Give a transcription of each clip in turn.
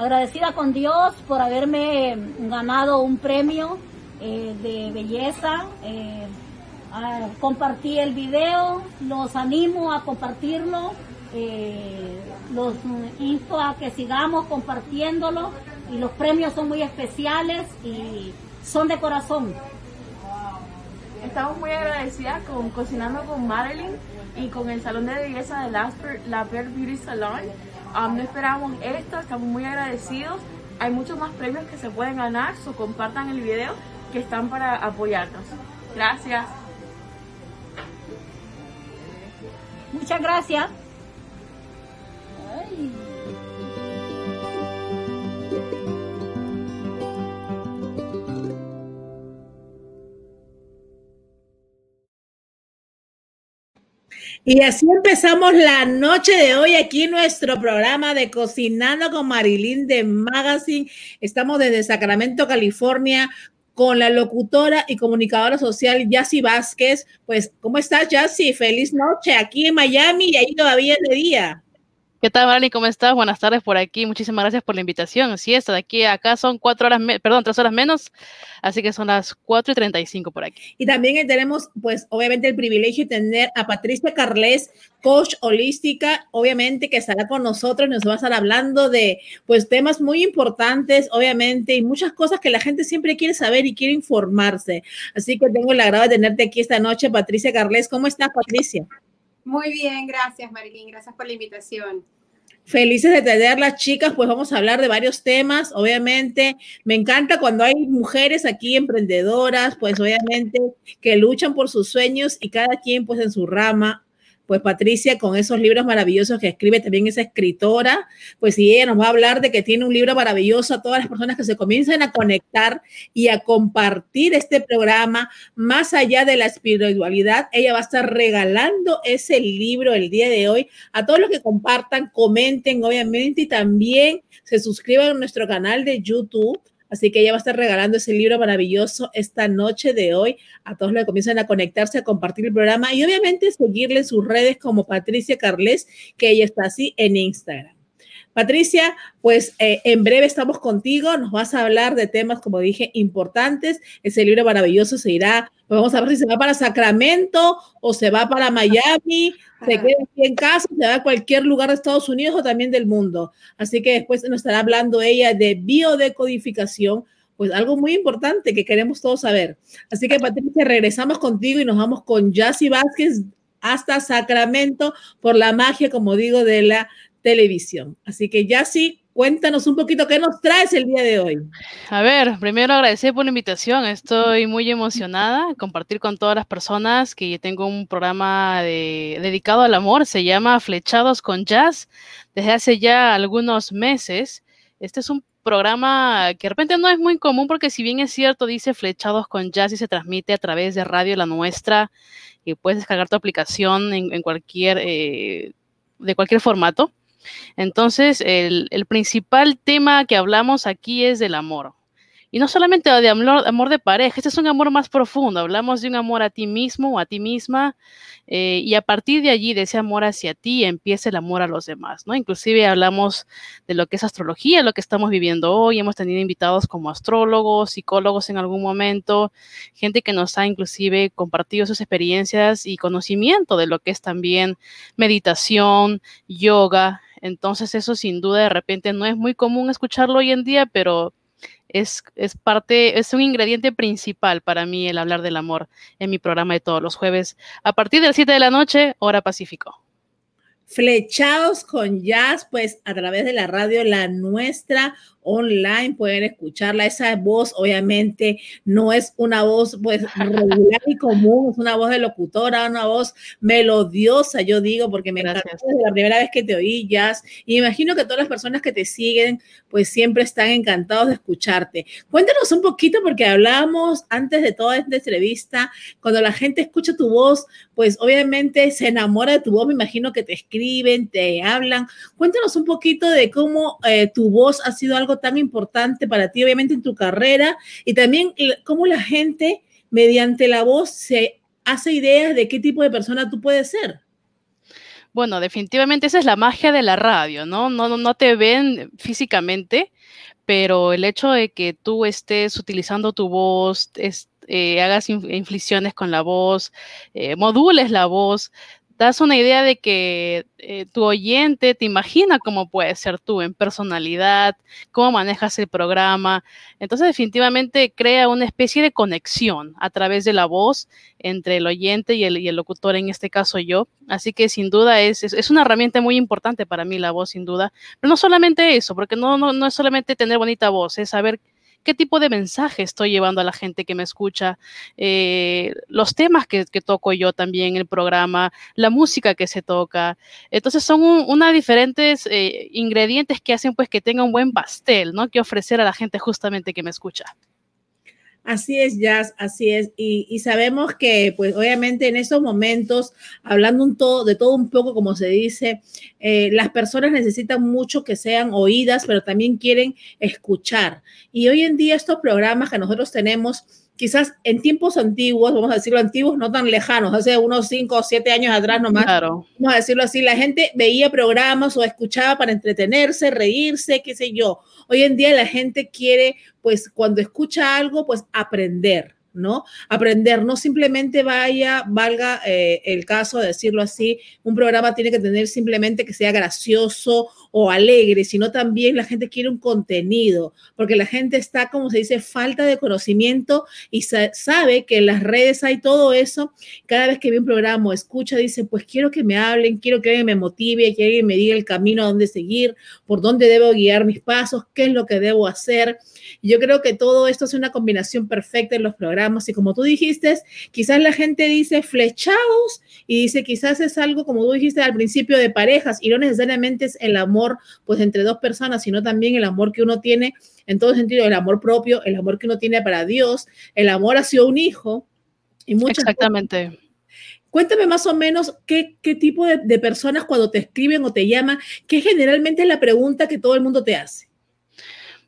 agradecida con Dios por haberme ganado un premio eh, de belleza. Eh, compartí el video, los animo a compartirlo, eh, los insto a que sigamos compartiéndolo y los premios son muy especiales y son de corazón. Estamos muy agradecidas con Cocinando con Madeline y con el Salón de Belleza de La Beauty Salon Um, no esperábamos esto, estamos muy agradecidos. Hay muchos más premios que se pueden ganar, so compartan el video que están para apoyarnos. Gracias. Muchas gracias. Y así empezamos la noche de hoy aquí nuestro programa de Cocinando con Marilyn de Magazine. Estamos desde Sacramento, California, con la locutora y comunicadora social Yassi Vázquez. Pues, ¿cómo estás, Yassi? Feliz noche aquí en Miami y ahí todavía es de día. ¿Qué tal, Marley? ¿Cómo estás? Buenas tardes por aquí. Muchísimas gracias por la invitación. Sí, está de aquí a acá son cuatro horas, perdón, tres horas menos, así que son las cuatro y treinta y cinco por aquí. Y también tenemos, pues, obviamente el privilegio de tener a Patricia Carles, coach holística, obviamente que estará con nosotros, nos va a estar hablando de, pues, temas muy importantes, obviamente, y muchas cosas que la gente siempre quiere saber y quiere informarse. Así que tengo el agrado de tenerte aquí esta noche, Patricia Carles. ¿Cómo estás, Patricia? Muy bien, gracias Marilyn, gracias por la invitación. Felices de tener las chicas, pues vamos a hablar de varios temas, obviamente. Me encanta cuando hay mujeres aquí emprendedoras, pues obviamente que luchan por sus sueños y cada quien pues en su rama pues Patricia con esos libros maravillosos que escribe, también esa escritora, pues si ella nos va a hablar de que tiene un libro maravilloso a todas las personas que se comiencen a conectar y a compartir este programa, más allá de la espiritualidad, ella va a estar regalando ese libro el día de hoy a todos los que compartan, comenten, obviamente, y también se suscriban a nuestro canal de YouTube Así que ella va a estar regalando ese libro maravilloso esta noche de hoy a todos los que comienzan a conectarse, a compartir el programa y obviamente seguirle en sus redes como Patricia Carles, que ella está así en Instagram. Patricia, pues eh, en breve estamos contigo, nos vas a hablar de temas, como dije, importantes. Ese libro maravilloso se irá, pues vamos a ver si se va para Sacramento o se va para Miami, se queda aquí en casa, se va a cualquier lugar de Estados Unidos o también del mundo. Así que después nos estará hablando ella de biodecodificación, pues algo muy importante que queremos todos saber. Así que Patricia, regresamos contigo y nos vamos con Jassy Vázquez hasta Sacramento por la magia, como digo, de la televisión. Así que ya sí, Cuéntanos un poquito qué nos traes el día de hoy. A ver, primero agradecer por la invitación. Estoy muy emocionada compartir con todas las personas que tengo un programa dedicado al amor. Se llama Flechados con Jazz desde hace ya algunos meses. Este es un programa que de repente no es muy común porque si bien es cierto, dice Flechados con Jazz y se transmite a través de Radio La Nuestra y puedes descargar tu aplicación en, cualquier, eh, de cualquier formato. Entonces, el, principal tema que hablamos aquí es del amor. Y no solamente de amor, de pareja, este es un amor más profundo. Hablamos de un amor a ti mismo o a ti misma. Eh, y a partir de allí, de ese amor hacia ti, empieza el amor a los demás, ¿no? Inclusive hablamos de lo que es astrología, lo que estamos viviendo hoy. Hemos tenido invitados como astrólogos, psicólogos en algún momento, gente que nos ha inclusive compartido sus experiencias y conocimiento de lo que es también meditación, yoga, entonces eso sin duda de repente no es muy común escucharlo hoy en día, pero es, es, parte, es un ingrediente principal para mí el hablar del amor en mi programa de todos los jueves a partir de las 7 de la noche, hora Pacífico. Flechados con jazz, pues a través de la radio La Nuestra online, pueden escucharla. Esa voz obviamente no es una voz pues regular y común, es una voz de locutora, una voz melodiosa, yo digo, porque me encantó desde la primera vez que te oí jazz. Y imagino que todas las personas que te siguen pues siempre están encantados de escucharte. Cuéntanos un poquito porque hablábamos antes de toda esta entrevista, cuando la gente escucha tu voz, pues obviamente se enamora de tu voz, me imagino que te escriben, te hablan. Cuéntanos un poquito de cómo eh, tu voz ha sido algo tan importante para ti, obviamente, en tu carrera y también cómo la gente, mediante la voz, se hace ideas de qué tipo de persona tú puedes ser. Bueno, definitivamente esa es la magia de la radio, ¿no? No, te ven físicamente, pero el hecho de que tú estés utilizando tu voz, eh, hagas inflexiones con la voz, eh, modules la voz, das una idea de que eh, tu oyente te imagina cómo puedes ser tú en personalidad, cómo manejas el programa. Entonces definitivamente crea una especie de conexión a través de la voz entre el oyente y el, locutor, en este caso yo. Así que sin duda es, es, una herramienta muy importante para mí la voz, sin duda. Pero no solamente eso, porque no, no, no es solamente tener bonita voz, es saber qué tipo de mensaje estoy llevando a la gente que me escucha, eh, los temas que, toco yo también en el programa, la música que se toca. Entonces son una diferentes eh, ingredientes que hacen pues que tenga un buen pastel, ¿no? Que ofrecer a la gente justamente que me escucha. Así es, Jazz, así es. Y, sabemos que, pues, obviamente en esos momentos, hablando un todo, de todo un poco, como se dice, eh, las personas necesitan mucho que sean oídas, pero también quieren escuchar. Y hoy en día estos programas que nosotros tenemos, quizás en tiempos antiguos, vamos a decirlo antiguos, no tan lejanos, hace unos cinco o siete años atrás nomás, vamos a decirlo así, la gente veía programas o escuchaba para entretenerse, reírse, qué sé yo. Hoy en día la gente quiere, pues cuando escucha algo, pues aprender. ¿no? Aprender, no simplemente vaya, valga eh, el caso de decirlo así, un programa tiene que tener simplemente que sea gracioso o alegre, sino también la gente quiere un contenido, porque la gente está, como se dice, falta de conocimiento y sabe que en las redes hay todo eso. Cada vez que ve un programa escucha, dice, pues quiero que me hablen, quiero que alguien me motive, que alguien me diga el camino a dónde seguir, por dónde debo guiar mis pasos, qué es lo que debo hacer. Yo creo que todo esto es una combinación perfecta en los programas y como tú dijiste, quizás la gente dice flechados y dice quizás es algo, como tú dijiste al principio, de parejas y no necesariamente es el amor pues entre dos personas, sino también el amor que uno tiene en todo sentido, el amor propio, el amor que uno tiene para Dios, el amor hacia un hijo y muchas Exactamente. Cuéntame más o menos qué, qué tipo de, de, personas cuando te escriben o te llaman, que generalmente es la pregunta que todo el mundo te hace.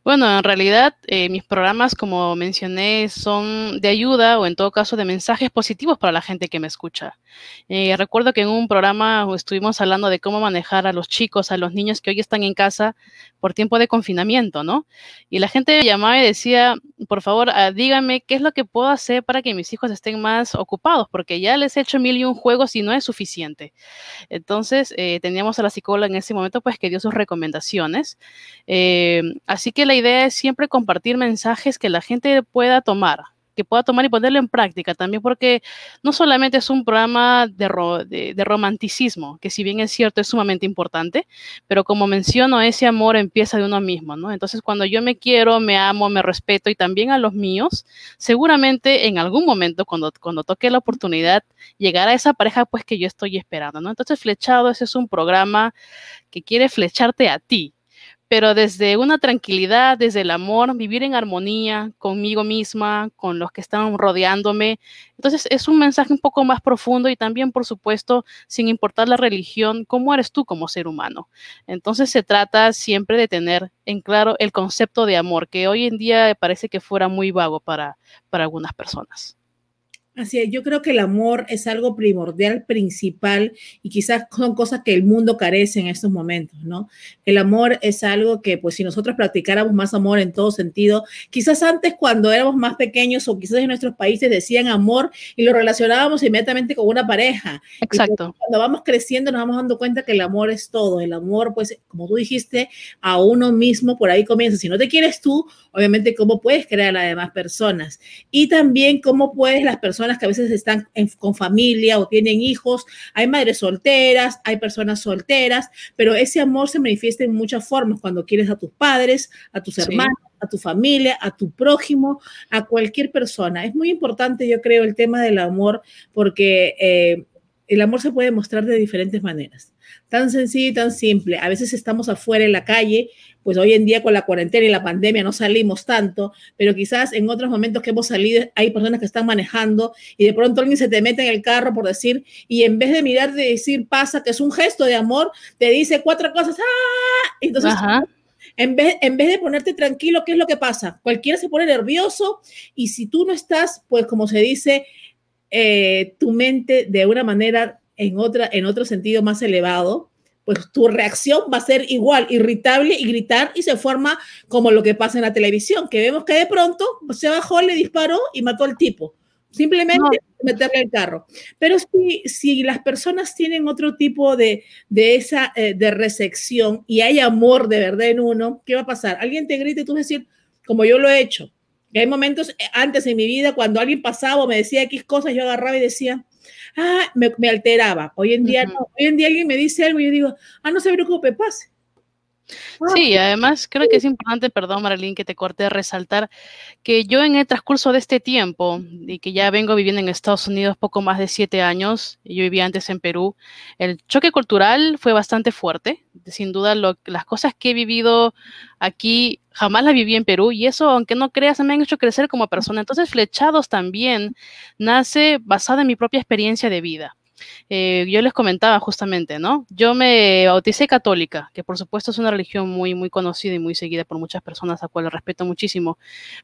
Bueno, en realidad eh, mis programas, como mencioné, son de ayuda o en todo caso de mensajes positivos para la gente que me escucha. Eh, recuerdo que en un programa estuvimos hablando de cómo manejar a los chicos, a los niños que hoy están en casa por tiempo de confinamiento, ¿no? Y la gente llamaba y decía, por favor, ah, díganme qué es lo que puedo hacer para que mis hijos estén más ocupados, porque ya les he hecho mil y un juegos y no es suficiente. Entonces, eh, teníamos a la psicóloga en ese momento, pues que dio sus recomendaciones. así que la idea es siempre compartir mensajes que la gente pueda tomar que pueda tomar y ponerlo en práctica también, porque no solamente es un programa de, de, romanticismo, que si bien es cierto es sumamente importante, pero como menciono, ese amor empieza de uno mismo, ¿no? Entonces, cuando yo me quiero, me amo, me respeto y también a los míos, seguramente en algún momento, cuando, cuando toque la oportunidad, llegará a esa pareja, pues que yo estoy esperando, ¿no? Entonces, Flechado, ese es un programa que quiere flecharte a ti, pero desde una tranquilidad, desde el amor, vivir en armonía conmigo misma, con los que están rodeándome. Entonces es un mensaje un poco más profundo y también, por supuesto, sin importar la religión, cómo eres tú como ser humano. Entonces se trata siempre de tener en claro el concepto de amor, que hoy en día parece que fuera muy vago para, para algunas personas. Así es, yo creo que el amor es algo primordial, principal, y quizás son cosas que el mundo carece en estos momentos, ¿no? El amor es algo que, pues, si nosotros practicáramos más amor en todo sentido, quizás antes cuando éramos más pequeños o quizás en nuestros países decían amor y lo relacionábamos inmediatamente con una pareja. Exacto. cuando vamos creciendo nos vamos dando cuenta que el amor es todo. El amor, pues, como tú dijiste, a uno mismo por ahí comienza. Si no te quieres tú, obviamente, ¿cómo puedes crear a las demás personas? Y también cómo puedes las personas que a veces están con familia o tienen hijos, hay madres solteras, hay personas solteras, pero ese amor se manifiesta en muchas formas, cuando quieres a tus padres, a tus hermanos, a tu familia, a tu prójimo, a cualquier persona. Es muy importante, yo creo, el tema del amor, porque eh, el amor se puede mostrar de diferentes maneras. Tan sencillo y tan simple. A veces estamos afuera en la calle pues hoy en día con la cuarentena y la pandemia no salimos tanto, pero quizás en otros momentos que hemos salido hay personas que están manejando y de pronto alguien se te mete en el carro por decir, y en vez de mirar de decir pasa, que es un gesto de amor, te dice cuatro cosas, ¡ah! Entonces, En vez, en vez de ponerte tranquilo, ¿qué es lo que pasa? Cualquiera se pone nervioso y si tú no estás, pues como se dice, eh, tu mente de una manera en, otra, en otro sentido más elevado, pues tu reacción va a ser igual, irritable y gritar y se forma como lo que pasa en la televisión, que vemos que de pronto se bajó, le disparó y mató al tipo. Simplemente meterle el carro. Pero si, si las personas tienen otro tipo de, de esa eh, de recepción y hay amor de verdad en uno, ¿qué va a pasar? Alguien te grita y tú vas a decir, como yo lo he hecho. Y hay momentos eh, antes en mi vida cuando alguien pasaba o me decía X cosas, yo agarraba y decía, ah, me, alteraba. Hoy en día no. Hoy en día alguien me dice algo y yo digo, ah, no se preocupe, pase. Sí, además creo que es importante, perdón Marilyn, que te corte, resaltar que yo en el transcurso de este tiempo y que ya vengo viviendo en Estados Unidos poco más de siete años, y yo vivía antes en Perú, el choque cultural fue bastante fuerte. Sin duda, las cosas que he vivido aquí jamás las viví en Perú y eso, aunque no creas, me han hecho crecer como persona. Entonces, Flechados también nace basada en mi propia experiencia de vida. Eh, yo les comentaba justamente, ¿no? Yo me bauticé católica, que por supuesto es una religión muy, muy conocida y muy seguida por muchas personas, a cual respeto muchísimo,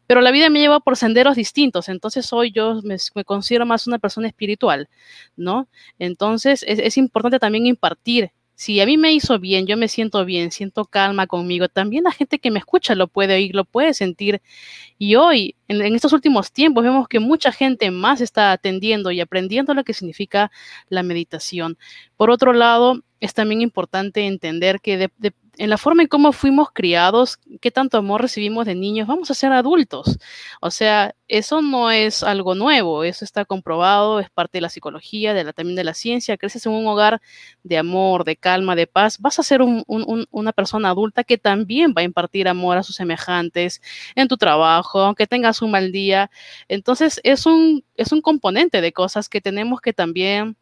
pero la vida me lleva por senderos distintos, entonces hoy yo me, considero más una persona espiritual, ¿no? Entonces es, es importante también impartir si a mí me hizo bien, yo me siento bien, siento calma conmigo, también la gente que me escucha lo puede oír, lo puede sentir. Y hoy, en, estos últimos tiempos, vemos que mucha gente más está atendiendo y aprendiendo lo que significa la meditación. Por otro lado, es también importante entender que de, en la forma en cómo fuimos criados, qué tanto amor recibimos de niños, vamos a ser adultos. O sea, eso no es algo nuevo, eso está comprobado, es parte de la psicología, de la, también de la ciencia. Creces en un hogar de amor, de calma, de paz, vas a ser una persona adulta que también va a impartir amor a sus semejantes en tu trabajo, aunque tengas un mal día. Entonces, es un, es un componente de cosas que tenemos que también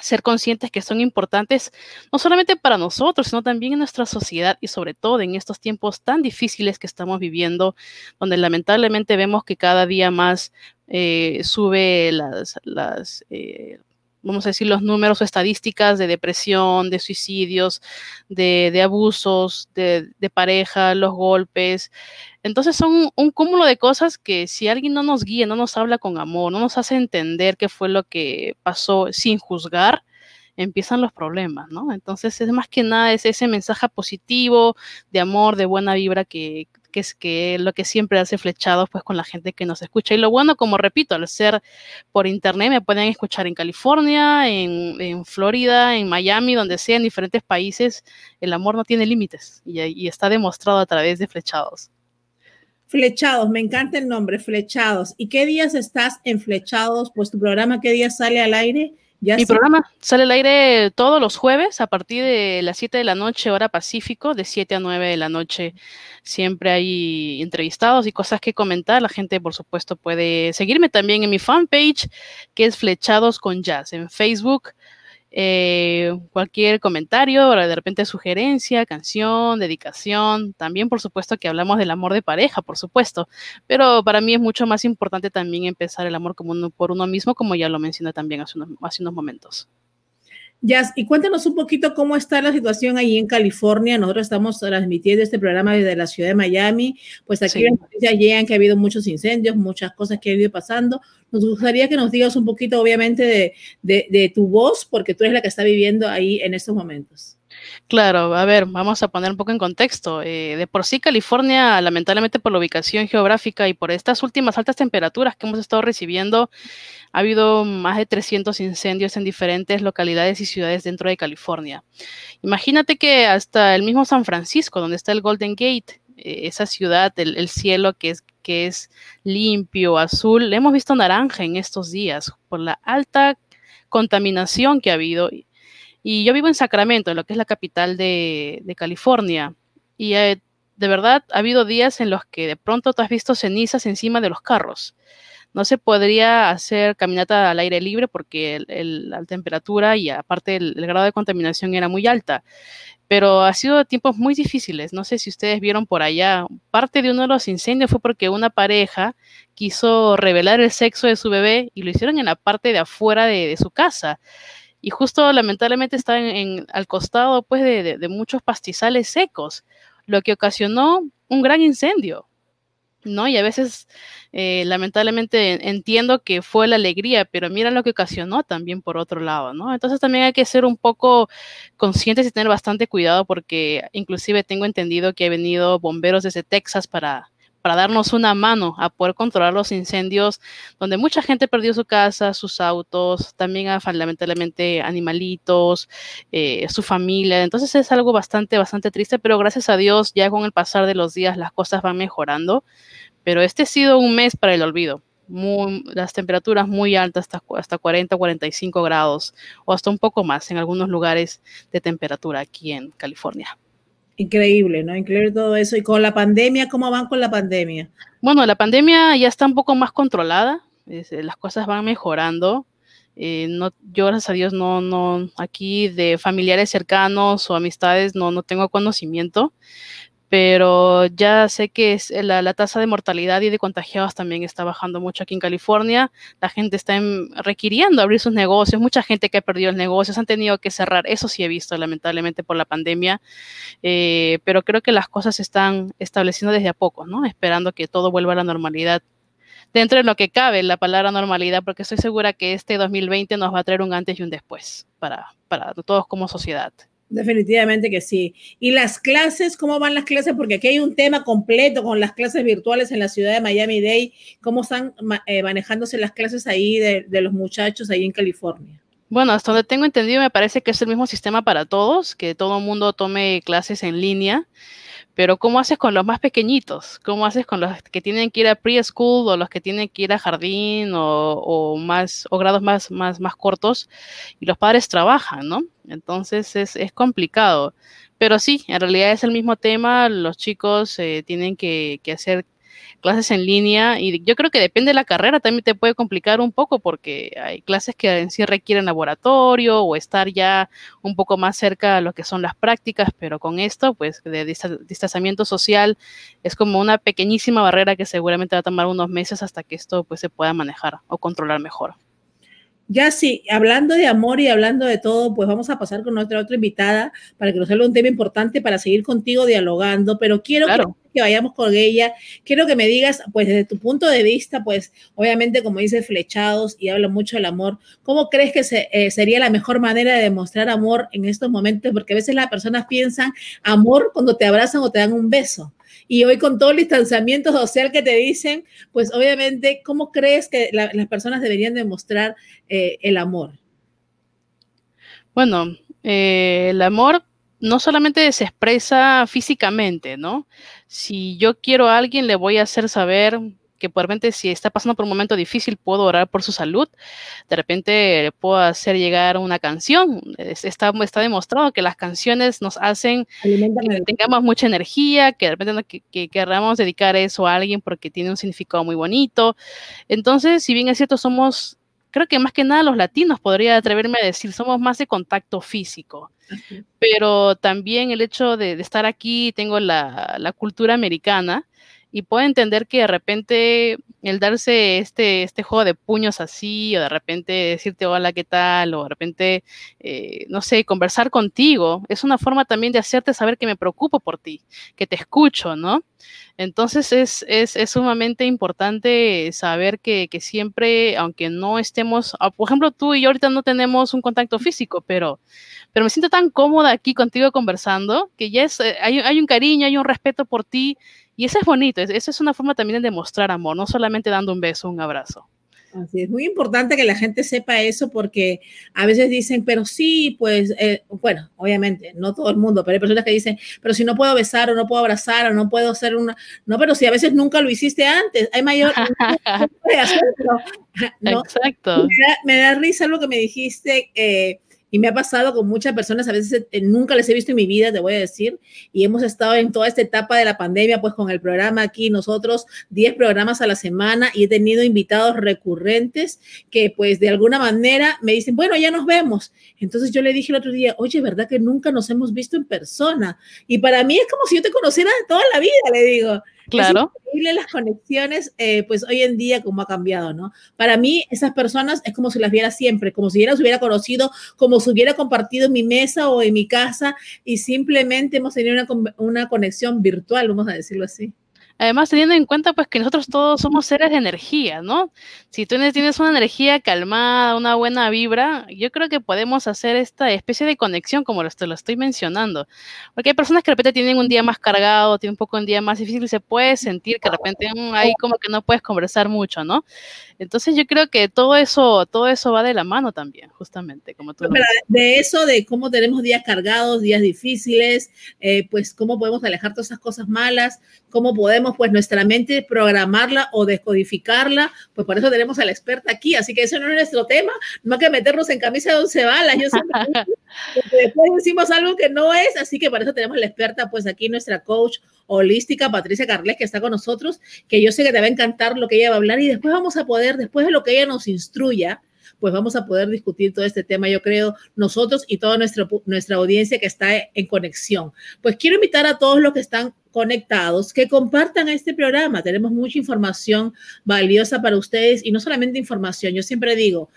ser conscientes que son importantes no solamente para nosotros, sino también en nuestra sociedad y sobre todo en estos tiempos tan difíciles que estamos viviendo, donde lamentablemente vemos que cada día más eh, sube las, las eh, vamos a decir, los números o estadísticas de depresión, de suicidios, de, abusos, de, pareja, los golpes. Entonces son un, cúmulo de cosas que si alguien no nos guía, no nos habla con amor, no nos hace entender qué fue lo que pasó sin juzgar, empiezan los problemas, ¿no? Entonces es más que nada es ese mensaje positivo, de amor, de buena vibra que, que es que lo que siempre hace flechados pues con la gente que nos escucha. Y lo bueno, como repito, al ser por internet me pueden escuchar en California, en, Florida, en Miami, donde sea, en diferentes países, el amor no tiene límites y, y está demostrado a través de flechados. Flechados, me encanta el nombre, Flechados. ¿Y qué días estás en Flechados? Pues tu programa, ¿qué día sale al aire? Mi programa sale al aire todos los jueves a partir de las 7 de la noche, hora Pacífico, de 7 a 9 de la noche. Siempre hay entrevistados y cosas que comentar. La gente, por supuesto, puede seguirme también en mi fanpage, que es Flechados con Jazz, en Facebook. Eh, cualquier comentario, de repente sugerencia, canción, dedicación, también por supuesto que hablamos del amor de pareja, por supuesto, pero para mí es mucho más importante también empezar el amor como uno, por uno mismo, como ya lo mencioné también hace unos, hace unos momentos. Jazz, y cuéntanos un poquito cómo está la situación ahí en California. Nosotros estamos transmitiendo este programa desde la ciudad de Miami. Pues aquí ya llegan que ha habido muchos incendios, muchas cosas que han ido pasando. Nos gustaría que nos digas un poquito, obviamente, de, tu voz, porque tú eres la que está viviendo ahí en estos momentos. Claro, a ver, vamos a poner un poco en contexto. Eh, de por sí, California, lamentablemente por la ubicación geográfica y por estas últimas altas temperaturas que hemos estado recibiendo, ha habido más de 300 incendios en diferentes localidades y ciudades dentro de California. Imagínate que hasta el mismo San Francisco, donde está el Golden Gate, eh, esa ciudad, el, cielo que es, que es limpio, azul, le hemos visto naranja en estos días por la alta contaminación que ha habido. Y yo vivo en Sacramento, en lo que es la capital de, California. Y eh, de verdad ha habido días en los que de pronto te has visto cenizas encima de los carros. No se podría hacer caminata al aire libre porque la temperatura y aparte el, grado de contaminación era muy alta. Pero ha sido tiempos muy difíciles. No sé si ustedes vieron por allá. Parte de uno de los incendios fue porque una pareja quiso revelar el sexo de su bebé y lo hicieron en la parte de afuera de, su casa y justo lamentablemente está en, al costado pues de, muchos pastizales secos, lo que ocasionó un gran incendio. ¿no? Y a veces, eh, lamentablemente, entiendo que fue la alegría, pero mira lo que ocasionó también por otro lado, ¿no? Entonces también hay que ser un poco conscientes y tener bastante cuidado porque inclusive tengo entendido que ha venido bomberos desde Texas para para darnos una mano a poder controlar los incendios donde mucha gente perdió su casa, sus autos, también a, lamentablemente animalitos, eh, su familia. Entonces es algo bastante, bastante triste, pero gracias a Dios ya con el pasar de los días las cosas van mejorando. Pero este ha sido un mes para el olvido. las temperaturas muy altas, hasta, hasta 40, 45 grados o hasta un poco más en algunos lugares de temperatura aquí en California. Increíble, ¿no? Increíble todo eso. ¿Y con la pandemia, cómo van con la pandemia? Bueno, la pandemia ya está un poco más controlada, las cosas van mejorando. Eh, no, yo, gracias a Dios, no, no, aquí de familiares cercanos o amistades no, no tengo conocimiento, pero ya sé que la, tasa de mortalidad y de contagiados también está bajando mucho aquí en California. La gente está requiriendo abrir sus negocios, mucha gente que ha perdido el negocio, han tenido que cerrar, eso sí he visto lamentablemente por la pandemia, eh, pero creo que las cosas se están estableciendo desde a poco, ¿no? Esperando que todo vuelva a la normalidad dentro de lo que cabe la palabra normalidad, porque estoy segura que este 2020 nos va a traer un antes y un después para, para todos como sociedad. Definitivamente que sí. ¿Y las clases? ¿Cómo van las clases? Porque aquí hay un tema completo con las clases virtuales en la ciudad de Miami-Dade. ¿Cómo están eh, manejándose las clases ahí de, de, los muchachos ahí en California? Bueno, hasta donde tengo entendido, me parece que es el mismo sistema para todos, que todo mundo tome clases en línea. Pero ¿cómo haces con los más pequeñitos? ¿Cómo haces con los que tienen que ir a preschool o los que tienen que ir a jardín o, más o grados más, más, más cortos y los padres trabajan, ¿no? Entonces es, es complicado. Pero sí, en realidad es el mismo tema. Los chicos eh, tienen que, que hacer clases en línea y yo creo que depende de la carrera, también te puede complicar un poco porque hay clases que en sí requieren laboratorio o estar ya un poco más cerca a lo que son las prácticas, pero con esto, pues de distanciamiento social es como una pequeñísima barrera que seguramente va a tomar unos meses hasta que esto pues se pueda manejar o controlar mejor. Ya sí, hablando de amor y hablando de todo, pues vamos a pasar con nuestra otra invitada para que nos hable un tema importante para seguir contigo dialogando, pero quiero que, vayamos con ella, quiero que me digas, pues desde tu punto de vista, pues obviamente como dices, flechados y habla mucho del amor, ¿cómo crees que eh, sería la mejor manera de demostrar amor en estos momentos? Porque a veces las personas piensan amor cuando te abrazan o te dan un beso. Y hoy con todo el distanciamiento social que te dicen, pues obviamente, ¿cómo crees que las personas deberían demostrar eh, el amor? Bueno, eh, el amor no solamente se expresa físicamente, ¿no? Si yo quiero a alguien, le voy a hacer saber que de repente si está pasando por un momento difícil, puedo orar por su salud. De repente le puedo hacer llegar una canción. Está, está demostrado que las canciones nos hacen que tengamos mucha energía, que de repente que, que queramos dedicar eso a alguien porque tiene un significado muy bonito. Entonces, si bien es cierto, somos creo que más que nada los latinos, podría atreverme a decir, somos más de contacto físico. Pero también el hecho de, estar aquí, tengo la, cultura americana y puedo entender que de repente el darse este, este juego de puños así, o de repente decirte hola, ¿qué tal? O de repente, eh, no sé, conversar contigo, es una forma también de hacerte saber que me preocupo por ti, que te escucho, ¿no? Entonces es, es, es sumamente importante saber que, que, siempre, aunque no estemos, ah, por ejemplo, tú y yo ahorita no tenemos un contacto físico, pero, pero me siento tan cómoda aquí contigo conversando, que ya es, eh, hay, hay un cariño, hay un respeto por ti y eso es bonito, eso es una forma también de demostrar amor, no solamente dando un beso, un abrazo. Así es muy importante que la gente sepa eso porque a veces dicen, pero sí, pues, eh, bueno, obviamente, no todo el mundo, pero hay personas que dicen, pero si no puedo besar o no puedo abrazar o no puedo hacer una, no, pero si a veces nunca lo hiciste antes, hay mayor, no, Exacto. Me da, me da, risa lo que me dijiste, eh, y me ha pasado con muchas personas, a veces eh, nunca les he visto en mi vida, te voy a decir, y hemos estado en toda esta etapa de la pandemia, pues con el programa aquí, nosotros 10 programas a la semana y he tenido invitados recurrentes que pues de alguna manera me dicen, bueno, ya nos vemos. Entonces yo le dije el otro día, oye, ¿verdad que nunca nos hemos visto en persona? Y para mí es como si yo te conociera toda la vida, le digo. Claro. Es increíble las conexiones, eh, pues hoy en día como ha cambiado, ¿no? Para mí esas personas es como si las viera siempre, como si las hubiera conocido, como si hubiera compartido en mi mesa o en mi casa y simplemente hemos tenido una, una conexión virtual, vamos a decirlo así. Además, teniendo en cuenta pues que nosotros todos somos seres de energía, ¿no? Si tú tienes una energía calmada, una buena vibra, yo creo que podemos hacer esta especie de conexión como te lo estoy mencionando. Porque hay personas que de repente tienen un día más cargado, tienen un poco un día más difícil y se puede sentir que de repente ahí como que no puedes conversar mucho, ¿no? Entonces yo creo que todo eso, todo eso va de la mano también, justamente, como tú De eso, de cómo tenemos días cargados, días difíciles, eh, pues cómo podemos alejar todas esas cosas malas, cómo podemos pues nuestra mente programarla o descodificarla, pues por eso tenemos a la experta aquí, así que eso no es nuestro tema, no hay que meternos en camisa de once balas, yo siempre después decimos algo que no es, así que por eso tenemos a la experta pues aquí nuestra coach holística, Patricia Carles, que está con nosotros, que yo sé que te va a encantar lo que ella va a hablar y después vamos a poder, después de lo que ella nos instruya, pues vamos a poder discutir todo este tema, yo creo, nosotros y toda nuestra, nuestra audiencia que está en conexión. Pues quiero invitar a todos los que están conectados que compartan este programa. Tenemos mucha información valiosa para ustedes y no solamente información, yo siempre digo,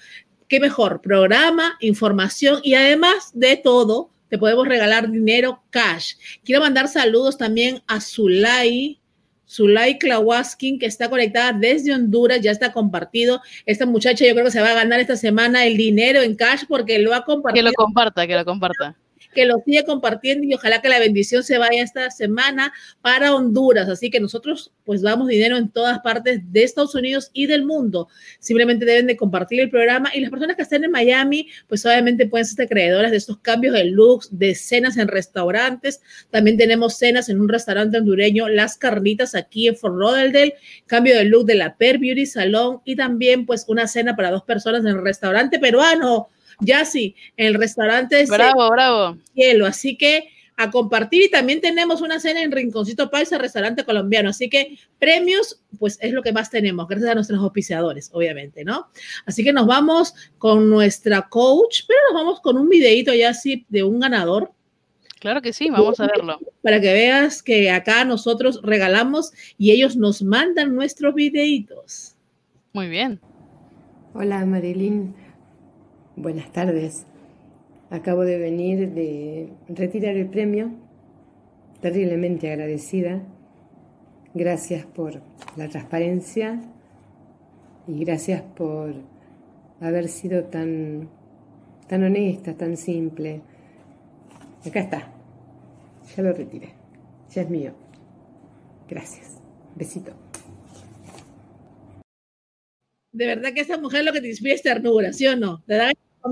qué mejor, programa, información y además de todo, te podemos regalar dinero cash. Quiero mandar saludos también a Zulay, Zulay Klawaskin, que está conectada desde Honduras, ya está compartido. Esta muchacha yo creo que se va a ganar esta semana el dinero en cash porque lo ha compartido. Que lo comparta, que lo comparta que lo siga compartiendo y ojalá que la bendición se vaya esta semana para Honduras. Así que nosotros pues damos dinero en todas partes de Estados Unidos y del mundo. Simplemente deben de compartir el programa y las personas que estén en Miami pues obviamente pueden ser acreedoras de estos cambios de looks, de cenas en restaurantes. También tenemos cenas en un restaurante hondureño, Las Carnitas aquí en Fort Lauderdale, cambio de look de la Per Beauty Salon y también pues una cena para dos personas en el restaurante peruano ya sí, en el restaurante Bravo, bravo. Cielo, así que a compartir y también tenemos una cena en Rinconcito Paisa, restaurante colombiano. Así que premios, pues es lo que más tenemos, gracias a nuestros auspiciadores, obviamente, ¿no? Así que nos vamos con nuestra coach, pero nos vamos con un videito ya así de un ganador. Claro que sí, vamos a verlo. Para que veas que acá nosotros regalamos y ellos nos mandan nuestros videitos. Muy bien. Hola Marilyn. Buenas tardes. Acabo de venir de retirar el premio, terriblemente agradecida. Gracias por la transparencia y gracias por haber sido tan, tan honesta, tan simple. Acá está. Ya lo retiré. Ya es mío. Gracias. Besito. De verdad que esa mujer lo que te inspira es ternura, ¿sí o no? ¿Te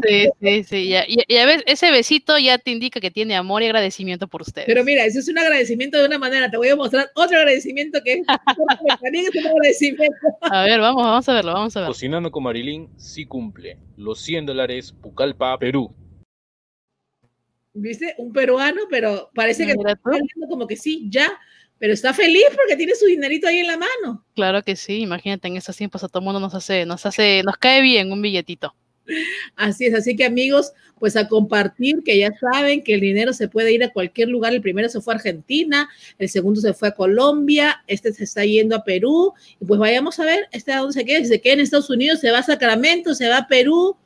Sí, sí, sí. Ya, y, a ver, ese besito ya te indica que tiene amor y agradecimiento por ustedes. Pero mira, eso es un agradecimiento de una manera. Te voy a mostrar otro agradecimiento que también es un agradecimiento. A ver, vamos, vamos a verlo, vamos a ver. Cocinando con Marilyn sí cumple. Los 100 dólares, Pucallpa, Perú. ¿Viste? Un peruano, pero parece que está como que sí, ya, pero está feliz porque tiene su dinerito ahí en la mano. Claro que sí, imagínate, en esos tiempos a todo mundo nos hace, nos hace, nos cae bien un billetito. Así es, así que amigos, pues a compartir que ya saben que el dinero se puede ir a cualquier lugar. El primero se fue a Argentina, el segundo se fue a Colombia, este se está yendo a Perú. Y pues vayamos a ver, este a dónde se queda. Si se queda en Estados Unidos, se va a Sacramento, se va a Perú,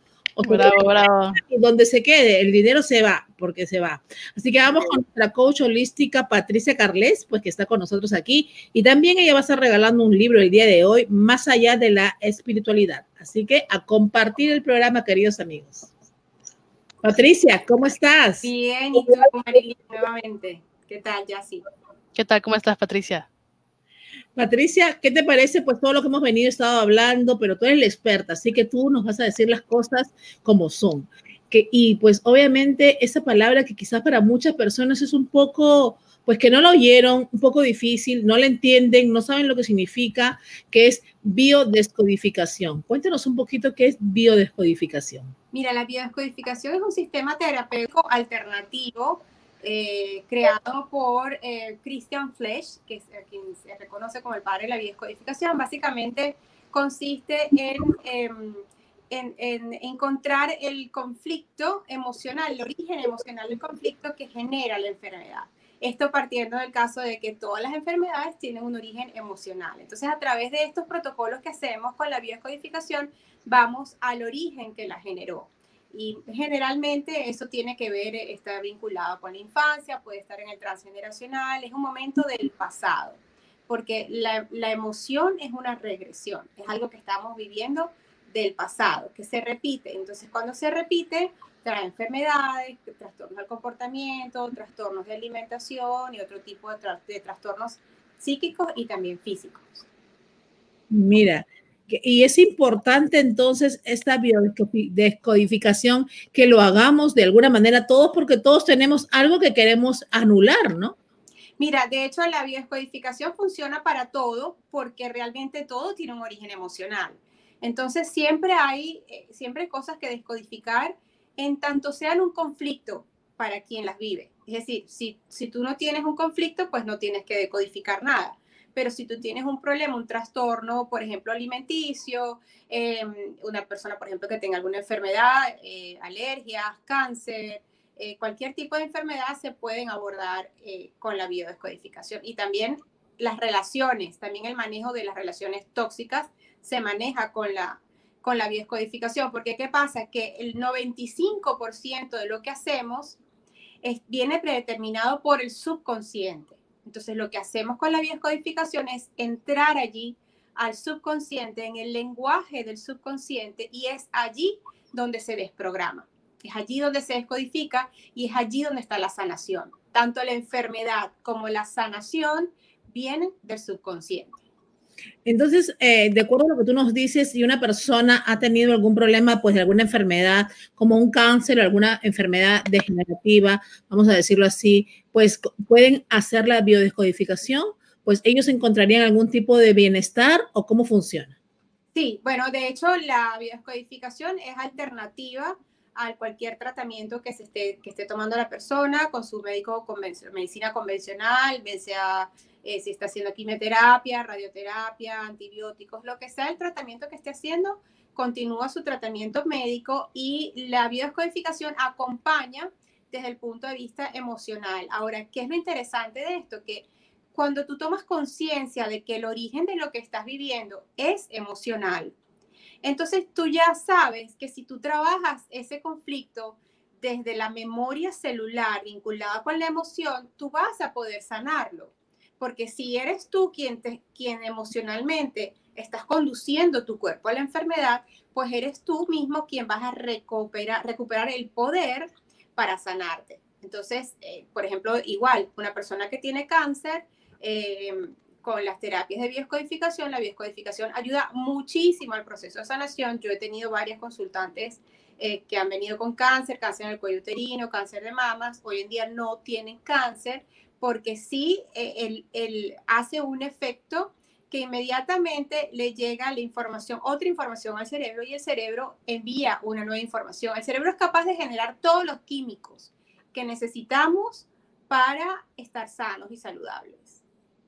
bravo, bravo. Donde se quede, el dinero se va, porque se va. Así que vamos con nuestra coach holística Patricia Carles, pues que está con nosotros aquí. Y también ella va a estar regalando un libro el día de hoy, Más allá de la espiritualidad. Así que a compartir el programa, queridos amigos. Patricia, ¿cómo estás? Bien, y tú, Marilyn, nuevamente. ¿Qué tal, Yassi? ¿Qué tal? ¿Cómo estás, Patricia? Patricia, ¿qué te parece? Pues todo lo que hemos venido estado hablando, pero tú eres la experta, así que tú nos vas a decir las cosas como son. Que, y pues obviamente esa palabra que quizás para muchas personas es un poco, pues que no la oyeron, un poco difícil, no la entienden, no saben lo que significa, que es biodescodificación. Cuéntanos un poquito qué es biodescodificación. Mira, la biodescodificación es un sistema terapéutico alternativo eh, creado por eh, Christian Flesch, que es quien se reconoce como el padre de la biodescodificación. Básicamente consiste em, en, en, encontrar el conflicto emocional, el origen emocional del conflicto que genera la enfermedad. Esto partiendo del caso de que todas las enfermedades tienen un origen emocional. Entonces, a través de estos protocolos que hacemos con la biodescodificación, vamos al origen que la generó. Y generalmente eso tiene que ver, eh, está vinculado con la infancia, puede estar en el transgeneracional, es un momento del pasado, porque la, la emoción es una regresión, es algo que estamos viviendo del pasado, que se repite. Entonces, cuando se repite, trae enfermedades, trastornos del comportamiento, trastornos de alimentación y otro tipo de, de trastornos psíquicos y también físicos. Mira, y es importante entonces esta biodescodificación que lo hagamos de alguna manera todos porque todos tenemos algo que queremos anular, ¿no? Mira, de hecho la biodescodificación funciona para todo porque realmente todo tiene un origen emocional. Entonces siempre hay, eh, siempre cosas que descodificar en tanto sean un conflicto para quien las vive. Es decir, si, si tú no tienes un conflicto, pues no tienes que decodificar nada pero si tú tienes un problema, un trastorno, por ejemplo, alimenticio, em, una persona, por ejemplo, que tenga alguna enfermedad, eh, alergias, cáncer, eh, cualquier tipo de enfermedad se pueden abordar eh, con la biodescodificación. Y también las relaciones, también el manejo de las relaciones tóxicas se maneja con la, con la biodescodificación, porque ¿qué pasa? Que el 95% de lo que hacemos es, viene predeterminado por el subconsciente. Entonces, lo que hacemos con la biodescodificación es entrar allí al subconsciente, en el lenguaje del subconsciente, y es allí donde se desprograma. Es allí donde se descodifica y es allí donde está la sanación. Tanto la enfermedad como la sanación vienen del subconsciente. Entonces, eh, de acuerdo a lo que tú nos dices, si una persona ha tenido algún problema, pues de alguna enfermedad, como un cáncer o alguna enfermedad degenerativa, vamos a decirlo así, pues pueden hacer la biodescodificación, pues ellos encontrarían algún tipo de bienestar o cómo funciona. Sí, bueno, de hecho la biodescodificación es alternativa a cualquier tratamiento que se esté, que esté tomando la persona con su médico medicina convencional, bien sea eh, si está haciendo quimioterapia, radioterapia, antibióticos, lo que sea el tratamiento que esté haciendo, continúa su tratamiento médico y la biodescodificación acompaña desde el punto de vista emocional. Ahora, ¿qué es lo interesante de esto? Que cuando tú tomas conciencia de que el origen de lo que estás viviendo es emocional, entonces tú ya sabes que si tú trabajas ese conflicto desde la memoria celular vinculada con la emoción, tú vas a poder sanarlo porque si eres tú quien, te, quien emocionalmente estás conduciendo tu cuerpo a la enfermedad, pues eres tú mismo quien vas a recuperar, recuperar el poder para sanarte. Entonces, eh, por ejemplo, igual, una persona que tiene cáncer, eh, con las terapias de bioscodificación, la bioscodificación ayuda muchísimo al proceso de sanación. Yo he tenido varias consultantes eh, que han venido con cáncer, cáncer en el cuello uterino, cáncer de mamas, hoy en día no tienen cáncer, porque sí, eh, el, hace un efecto que inmediatamente le llega la información, otra información al cerebro y el cerebro envía una nueva información. El cerebro es capaz de generar todos los químicos que necesitamos para estar sanos y saludables.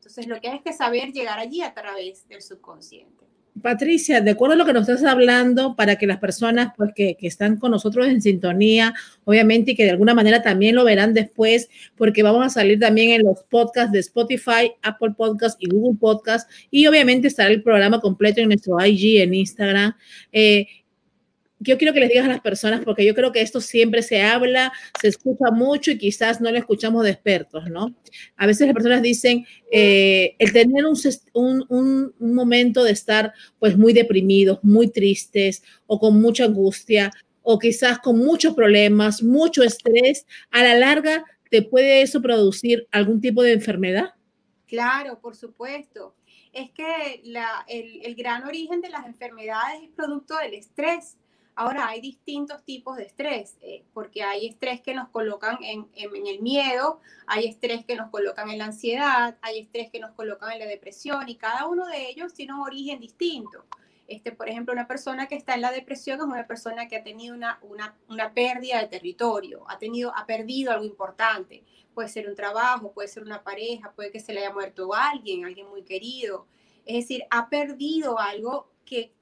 Entonces, lo que hay es que saber llegar allí a través del subconsciente. Patricia, de acuerdo a lo que nos estás hablando, para que las personas pues, que, que, están con nosotros en sintonía, obviamente, y que de alguna manera también lo verán después, porque vamos a salir también en los podcasts de Spotify, Apple Podcasts y Google Podcasts, y obviamente estará el programa completo en nuestro IG, en Instagram. Eh, yo quiero que les digas a las personas, porque yo creo que esto siempre se habla, se escucha mucho y quizás no lo escuchamos de expertos, ¿no? A veces las personas dicen, eh, el tener un, un, un, momento de estar pues muy deprimidos, muy tristes o con mucha angustia o quizás con muchos problemas, mucho estrés, a la larga te puede eso producir algún tipo de enfermedad. Claro, por supuesto. Es que la, el, el gran origen de las enfermedades es producto del estrés Ahora, hay distintos tipos de estrés, eh, porque hay estrés que nos colocan en, el miedo, hay estrés que nos colocan en la ansiedad, hay estrés que nos colocan en la depresión y cada uno de ellos tiene un origen distinto. Este, por ejemplo, una persona que está en la depresión es una persona que ha tenido una, una, una pérdida de territorio, ha, tenido, ha perdido algo importante. Puede ser un trabajo, puede ser una pareja, puede que se le haya muerto alguien, alguien muy querido. Es decir, ha perdido algo que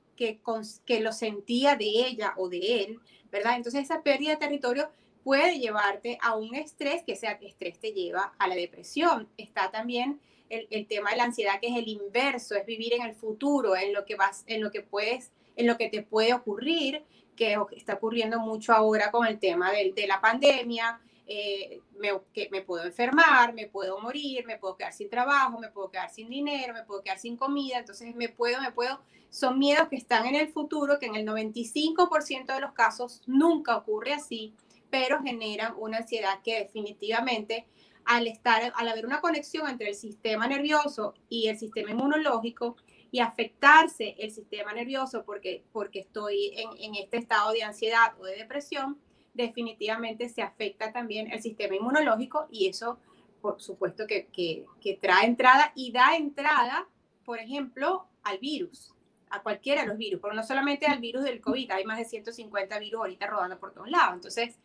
que, lo sentía de ella o de él, ¿verdad? Entonces esa pérdida de territorio puede llevarte a un estrés, que ese estrés te lleva a la depresión. Está también el, tema de la ansiedad, que es el inverso, es vivir en el futuro, en lo que vas, en lo que puedes, en lo que te puede ocurrir, que está ocurriendo mucho ahora con el tema de la pandemia, eh, me, que me puedo enfermar, me puedo morir, me puedo quedar sin trabajo, me puedo quedar sin dinero, me puedo quedar sin comida, entonces me puedo, me puedo, son miedos que están en el futuro, que en el 95% de los casos nunca ocurre así, pero generan una ansiedad que definitivamente al estar, al haber una conexión entre el sistema nervioso y el sistema inmunológico y afectarse el sistema nervioso porque, porque estoy en, en este estado de ansiedad o de depresión, definitivamente se afecta también el sistema inmunológico y eso, por supuesto, que, que, trae entrada y da entrada, por ejemplo, al virus, a cualquiera de los virus, pero no solamente al virus del COVID, hay más de 150 virus ahorita rodando por todos lados. Entonces,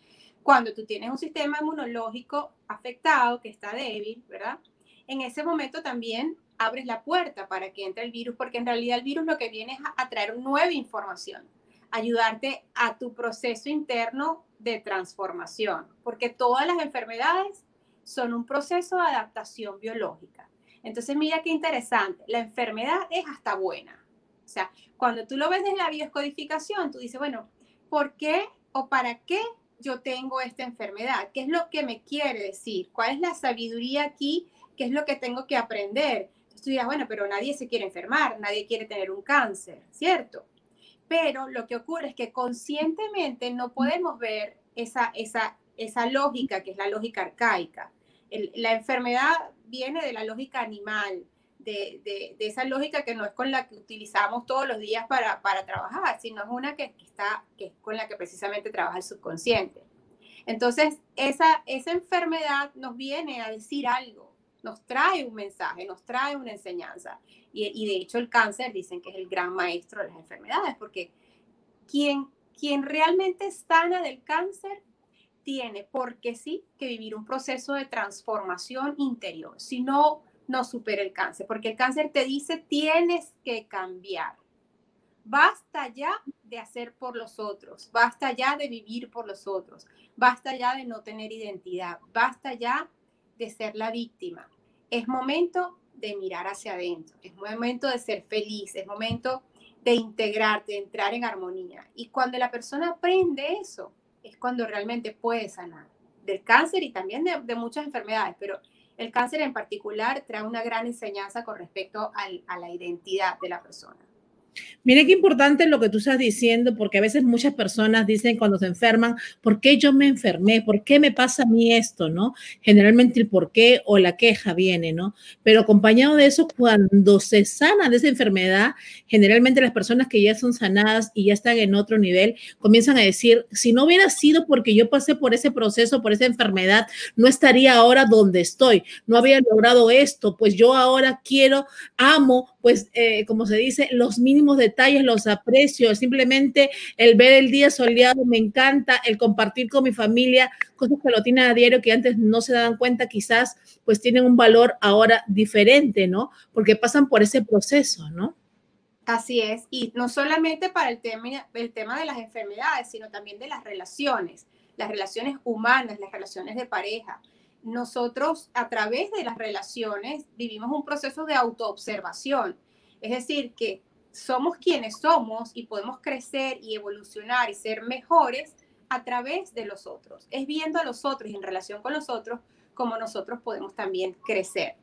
cuando tú tienes un sistema inmunológico afectado, que está débil, ¿verdad? En ese momento también abres la puerta para que entre el virus, porque en realidad el virus lo que viene es a traer nueva información, ayudarte a tu proceso interno de transformación, porque todas las enfermedades son un proceso de adaptación biológica. Entonces, mira qué interesante, la enfermedad es hasta buena. O sea, cuando tú lo ves desde la bioscodificación, tú dices, bueno, ¿por qué o para qué yo tengo esta enfermedad? ¿Qué es lo que me quiere decir? ¿Cuál es la sabiduría aquí? ¿Qué es lo que tengo que aprender? Entonces tú dirás, bueno, pero nadie se quiere enfermar, nadie quiere tener un cáncer, ¿cierto? Pero lo que ocurre es que conscientemente no podemos ver esa, esa, esa lógica, que es la lógica arcaica. la enfermedad viene de la lógica animal, de, de, esa lógica que no es con la que utilizamos todos los días para, para trabajar, sino es una que, está, que es con la que precisamente trabaja el subconsciente. Entonces, esa, esa enfermedad nos viene a decir algo, nos trae un mensaje, nos trae una enseñanza. Y, de hecho el cáncer dicen que es el gran maestro de las enfermedades, porque quien, quien realmente sana del cáncer tiene, porque sí, que vivir un proceso de transformación interior, si no, no supera el cáncer, porque el cáncer te dice tienes que cambiar. Basta ya de hacer por los otros, basta ya de vivir por los otros, basta ya de no tener identidad, basta ya de ser la víctima. Es momento de mirar hacia adentro, es momento de ser feliz, es momento de integrarte, de entrar en armonía. Y cuando la persona aprende eso, es cuando realmente puede sanar del cáncer y también de, muchas enfermedades, pero el cáncer en particular trae una gran enseñanza con respecto a la identidad de la persona. Mire qué importante lo que tú estás diciendo, porque a veces muchas personas dicen cuando se enferman, ¿por qué yo me enfermé? ¿Por qué me pasa a mí esto? ¿No? Generalmente el por qué o la queja viene, ¿no? Pero acompañado de eso, cuando se sana de esa enfermedad, generalmente las personas que ya son sanadas y ya están en otro nivel, comienzan a decir, si no hubiera sido porque yo pasé por ese proceso, por esa enfermedad, no estaría ahora donde estoy, no había logrado esto, pues yo ahora quiero, amo, pues eh, como se dice, los mínimos detalles los aprecio, simplemente el ver el día soleado me encanta, el compartir con mi familia cosas que lo tienen a diario que antes no se daban cuenta, quizás pues tienen un valor ahora diferente, ¿no? Porque pasan por ese proceso, ¿no? Así es, y no solamente para el tema, el tema de las enfermedades, sino también de las relaciones, las relaciones humanas, las relaciones de pareja nosotros a través de las relaciones vivimos un proceso de autoobservación. Es decir, que somos quienes somos y podemos crecer y evolucionar y ser mejores a través de los otros. Es viendo a los otros en relación con los otros como nosotros podemos también crecer.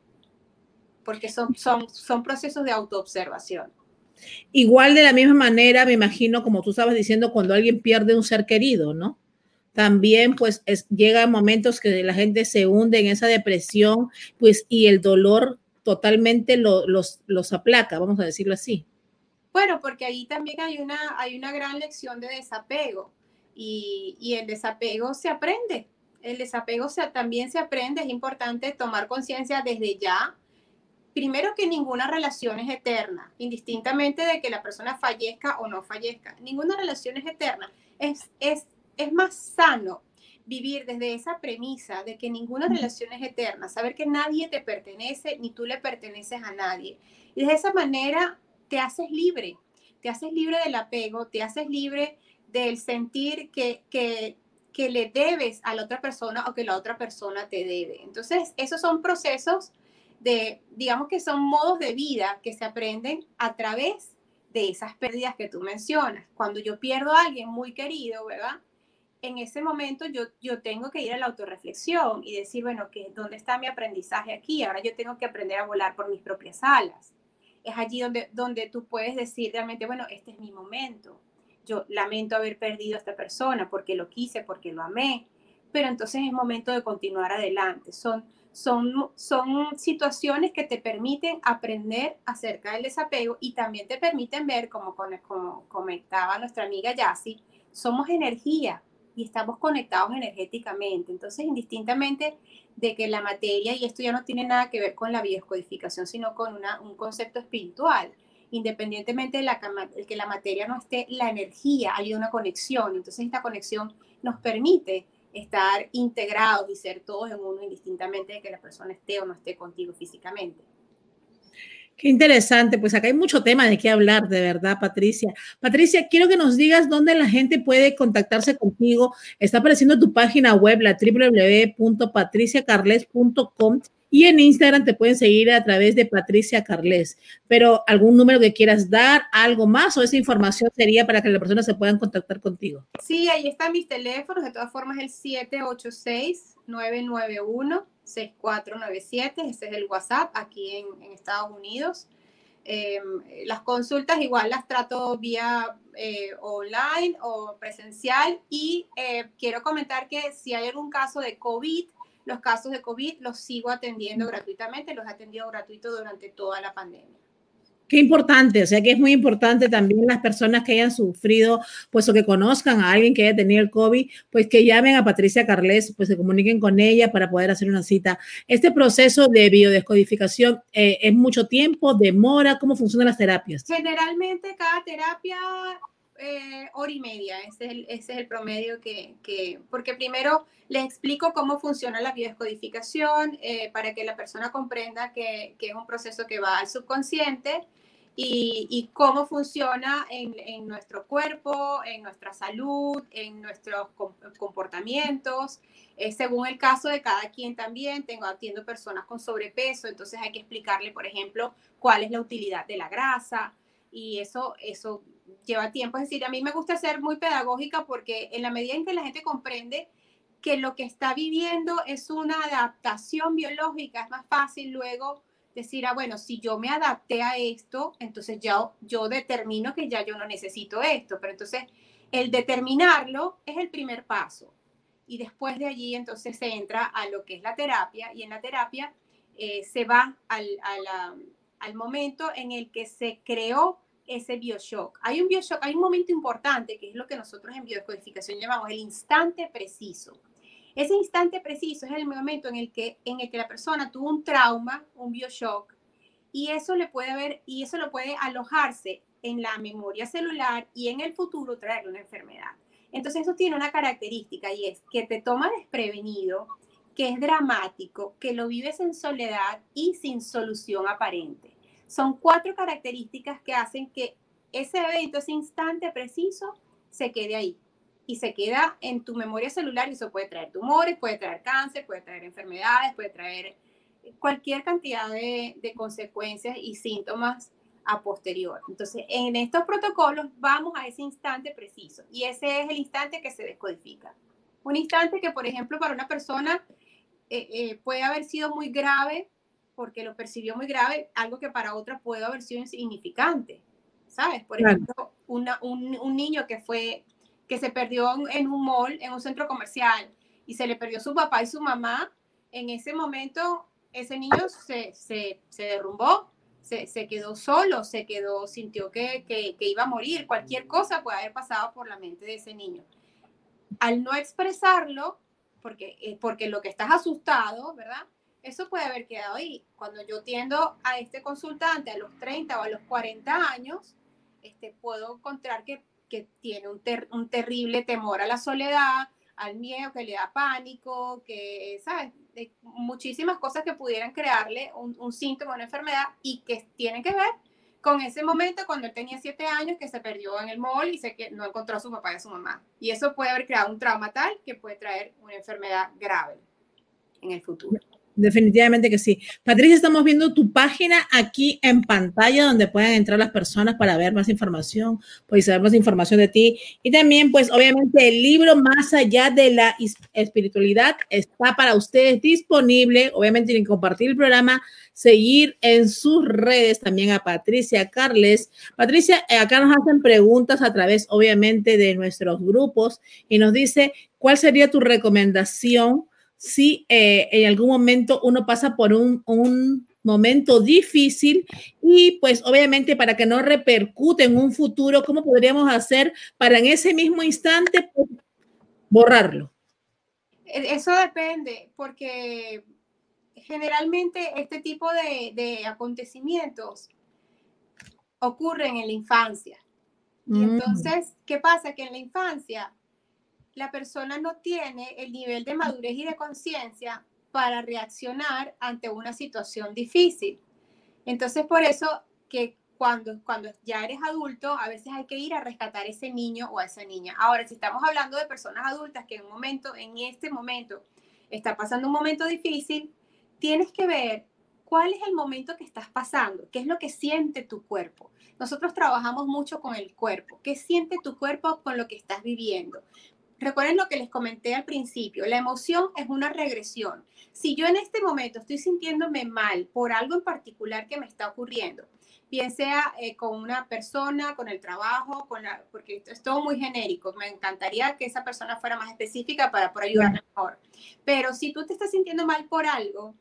Porque son, son, son procesos de autoobservación. Igual de la misma manera, me imagino, como tú estabas diciendo, cuando alguien pierde un ser querido, ¿no? También pues es, llega momentos que la gente se hunde en esa depresión, pues y el dolor totalmente los, los aplaca, vamos a decirlo así. Bueno, porque ahí también hay una, hay una gran lección de desapego y, y el desapego se aprende. El desapego se, también se aprende, es importante tomar conciencia desde ya. Primero que ninguna relación es eterna, indistintamente de que la persona fallezca o no fallezca. Ninguna relación es eterna. Es, es es más sano vivir desde esa premisa de que ninguna relación es eterna, saber que nadie te pertenece ni tú le perteneces a nadie. Y de esa manera te haces libre, te haces libre del apego, te haces libre del sentir que, que, que le debes a la otra persona o que la otra persona te debe. Entonces, esos son procesos de, digamos que son modos de vida que se aprenden a través de esas pérdidas que tú mencionas. Cuando yo pierdo a alguien muy querido, ¿verdad? En ese momento yo, yo tengo que ir a la autorreflexión y decir, bueno, que ¿dónde está mi aprendizaje aquí? Ahora yo tengo que aprender a volar por mis propias alas. Es allí donde, donde tú puedes decir realmente, bueno, este es mi momento. Yo lamento haber perdido a esta persona porque lo quise, porque lo amé, pero entonces es momento de continuar adelante. Son, son, son situaciones que te permiten aprender acerca del desapego y también te permiten ver, como, como comentaba nuestra amiga Yassi, somos energía y estamos conectados energéticamente. Entonces, indistintamente de que la materia, y esto ya no tiene nada que ver con la biodescodificación, sino con un concepto espiritual, independientemente de, la, que la materia no esté, la energía, hay una conexión. Entonces, esta conexión nos permite estar integrados y ser todos en uno, indistintamente de que la persona esté o no esté contigo físicamente. Qué interesante, pues acá hay mucho tema de qué hablar, de verdad, Patricia. Patricia, quiero que nos digas dónde la gente puede contactarse contigo. Está apareciendo tu página web, la www.patriciacarles.com y en Instagram te pueden seguir a través de Patricia Carles. Pero algún número que quieras dar, algo más o esa información sería para que las personas se puedan contactar contigo. Sí, ahí están mis teléfonos, de todas formas el 786 991 6497, ese es el WhatsApp aquí en, Estados Unidos. Em, las consultas igual las trato vía eh, online o presencial y eh, quiero comentar que si hay algún caso de COVID, los casos de COVID los sigo atendiendo gratuitamente, los he atendido gratuito durante toda la pandemia. Qué importante, o sea que es muy importante también las personas que hayan sufrido, pues o que conozcan a alguien que haya tenido el COVID, pues que llamen a Patricia Carles, pues se comuniquen con ella para poder hacer una cita. Este proceso de biodescodificación eh, es mucho tiempo, demora, ¿cómo funcionan las terapias? Generalmente cada terapia eh, hora y media, ese es el, ese es el promedio que, que, porque primero les explico cómo funciona la biodescodificación eh, para que la persona comprenda que, que, es un proceso que va al subconsciente y, cómo funciona en, nuestro cuerpo, en nuestra salud, en nuestros comportamientos. Eh, según el caso de cada quien también, tengo atiendo personas con sobrepeso, entonces hay que explicarle, por ejemplo, cuál es la utilidad de la grasa y eso, eso lleva tiempo. Es decir, a mí me gusta ser muy pedagógica porque en la medida en que la gente comprende que lo que está viviendo es una adaptación biológica, es más fácil luego decir, ah, bueno, si yo me adapté a esto, entonces ya yo determino que ya yo no necesito esto, pero entonces el determinarlo es el primer paso. Y después de allí entonces se entra a lo que es la terapia y en la terapia eh, se va al, al momento en el que se creó ese bioshock. Hay un bioshock, hay un momento importante que es lo que nosotros en biodescodificación llamamos el instante preciso. Ese instante preciso es el momento en el que, en el que la persona tuvo un trauma, un bioshock, y eso le puede ver, y eso lo puede alojarse en la memoria celular y en el futuro traerle una enfermedad. Entonces eso tiene una característica y es que te toma desprevenido, que es dramático, que lo vives en soledad y sin solución aparente. Son cuatro características que hacen que ese evento, ese instante preciso, se quede ahí y se queda en tu memoria celular y eso puede traer tumores, puede traer cáncer, puede traer enfermedades, puede traer cualquier cantidad de, consecuencias y síntomas a posterior. Entonces, en estos protocolos vamos a ese instante preciso y ese es el instante que se descodifica. Un instante que, por ejemplo, para una persona eh, eh, puede haber sido muy grave porque lo percibió muy grave, algo que para otra puede haber sido insignificante, ¿sabes? Por ejemplo, un, un, niño que fue que se perdió en un mall, en un centro comercial, y se le perdió su papá y su mamá, en ese momento ese niño se, se, se derrumbó, se, se, quedó solo, se quedó, sintió que, que, iba a morir, cualquier cosa puede haber pasado por la mente de ese niño. Al no expresarlo, porque, eh, porque lo que estás asustado, ¿verdad? Eso puede haber quedado ahí. Cuando yo tiendo a este consultante a los 30 o a los 40 años, este, puedo encontrar que que tiene un, un terrible temor a la soledad, al miedo, que le da pánico, que, ¿sabes? muchísimas cosas que pudieran crearle un, síntoma, una enfermedad y que tienen que ver con ese momento cuando él tenía siete años que se perdió en el mall y sé que no encontró a su papá y a su mamá. Y eso puede haber creado un trauma tal que puede traer una enfermedad grave en el futuro. Definitivamente que sí. Patricia, estamos viendo tu página aquí en pantalla donde pueden entrar las personas para ver más información, pues saber más información de ti. Y también, pues obviamente el libro Más allá de la espiritualidad está para ustedes disponible. Obviamente tienen que compartir el programa, seguir en sus redes también a Patricia Carles. Patricia, eh, acá nos hacen preguntas a través, obviamente, de nuestros grupos y nos dice, ¿cuál sería tu recomendación? Si eh, en algún momento uno pasa por un, momento difícil y pues obviamente para que no repercute en un futuro, ¿cómo podríamos hacer para en ese mismo instante pues, borrarlo? E, eso depende, porque generalmente este tipo de, de acontecimientos ocurren en la infancia. Y mm. entonces, ¿qué pasa? Que en la infancia la persona no tiene el nivel de madurez y de conciencia para reaccionar ante una situación difícil. Entonces, por eso que cuando, cuando ya eres adulto, a veces hay que ir a rescatar ese niño o a esa niña. Ahora, si estamos hablando de personas adultas que en un momento, en este momento, está pasando un momento difícil, tienes que ver cuál es el momento que estás pasando, qué es lo que siente tu cuerpo. Nosotros trabajamos mucho con el cuerpo, qué siente tu cuerpo con lo que estás viviendo. Recuerden lo que les comenté al principio, la emoción es una regresión. Si yo en este momento estoy sintiéndome mal por algo en particular que me está ocurriendo, bien sea eh, con una persona, con el trabajo, con la, porque es todo muy genérico, me encantaría que esa persona fuera más específica para poder ayudar mejor. Pero si tú te estás sintiendo mal por algo,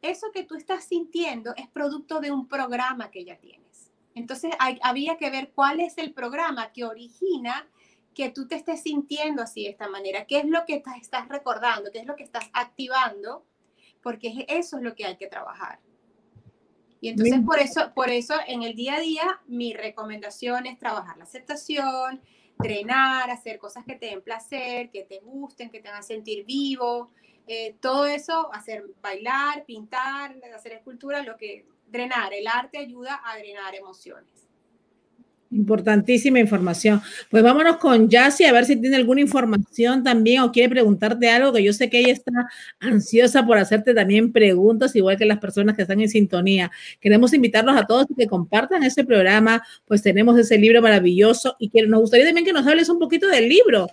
eso que tú estás sintiendo es producto de un programa que ya tienes. Entonces había que ver cuál es el programa que origina que tú te estés sintiendo así de esta manera, qué es lo que estás recordando, qué es lo que estás activando, porque eso es lo que hay que trabajar. Y entonces por eso, por eso en el día a día mi recomendación es trabajar la aceptación, drenar, hacer cosas que te den placer, que te gusten, que te hagan sentir vivo, eh, todo eso, hacer bailar, pintar, hacer escultura, lo que drenar, el arte ayuda a drenar emociones. Importantísima información. Pues vámonos con Yassi a ver si tiene alguna información también o quiere preguntarte algo, que yo sé que ella está ansiosa por hacerte también preguntas, igual que las personas que están en sintonía. Queremos invitarlos a todos que compartan ese programa, pues tenemos ese libro maravilloso y que nos gustaría también que nos hables un poquito del libro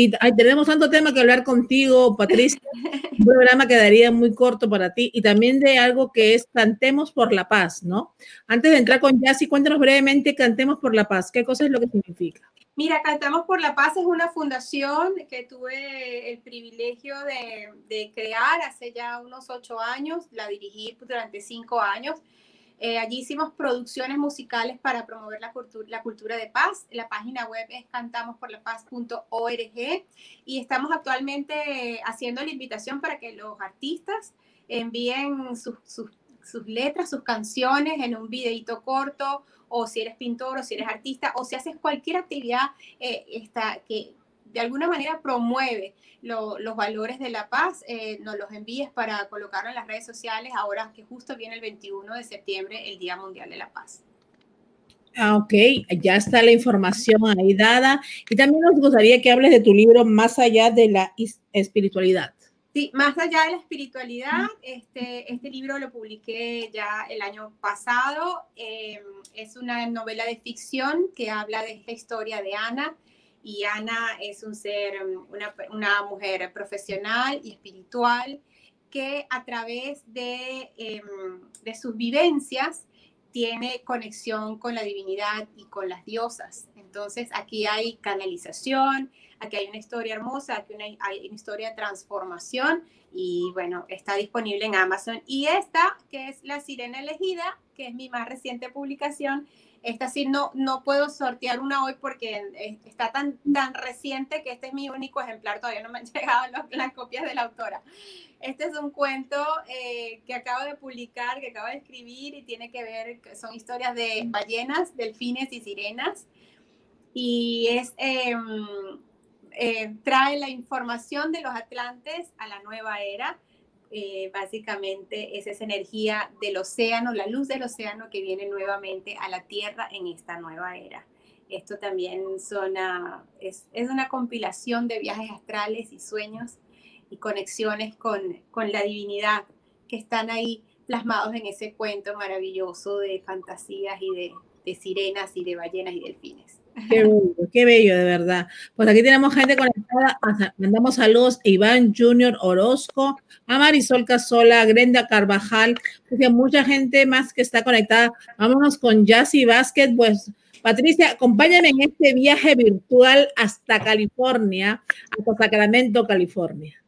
Y tenemos tanto tema que hablar contigo, Patricia. Un programa quedaría muy corto para ti y también de algo que es Cantemos por la Paz, ¿no? Antes de entrar con Yassi, cuéntanos brevemente Cantemos por la Paz. ¿Qué cosa es lo que significa? Mira, Cantamos por la Paz es una fundación que tuve el privilegio de, de crear hace ya unos ocho años. La dirigí durante cinco años eh, allí hicimos producciones musicales para promover la, cultura, la cultura de paz. La página web es cantamosporlapaz.org y estamos actualmente haciendo la invitación para que los artistas envíen sus, letras, sus canciones en un videito corto o si eres pintor o si eres artista o si haces cualquier actividad eh, esta, que de alguna manera promueve los valores de la paz, eh, nos los envíes para colocarlo en las redes sociales ahora que justo viene el 21 de septiembre, el Día Mundial de la Paz. Ah, ok, ya está la información ahí dada. Y también nos gustaría que hables de tu libro Más allá de la espiritualidad. Sí, más allá de la espiritualidad, este, este libro lo publiqué ya el año pasado. Em, es una novela de ficción que habla de esta historia de Ana, y Ana es un ser, um, una, mujer profesional y espiritual que a través de, em, de sus vivencias tiene conexión con la divinidad y con las diosas. Entonces aquí hay canalización, aquí hay una historia hermosa, aquí hay una historia de transformación y bueno, está disponible en Amazon. Y esta, que es La Sirena Elegida, que es mi más reciente publicación, esta sí no, no puedo sortear una hoy porque está tan, tan reciente que este es mi único ejemplar, todavía no me han llegado las copias de la autora. Este es un cuento eh, que acabo de publicar, que acabo de escribir y tiene que ver, son historias de ballenas, delfines y sirenas. Y em, eh, trae la información de los atlantes a la nueva era eh, básicamente es esa energía del océano, la luz del océano que viene nuevamente a la Tierra en esta nueva era. Esto también es, una compilación de viajes astrales y sueños y conexiones con, con la divinidad que están ahí plasmados en ese cuento maravilloso de fantasías y de sirenas y de ballenas y delfines. Qué bello, qué bello, de verdad. Pues aquí tenemos gente conectada. Mandamos saludos a Iván Junior Orozco, a Marisol Casola, a Grenda Carvajal, mucha gente más que está conectada. Vámonos con Jassy Vázquez. Pues, Patricia, acompáñame en este viaje virtual hasta California, hasta Sacramento, California.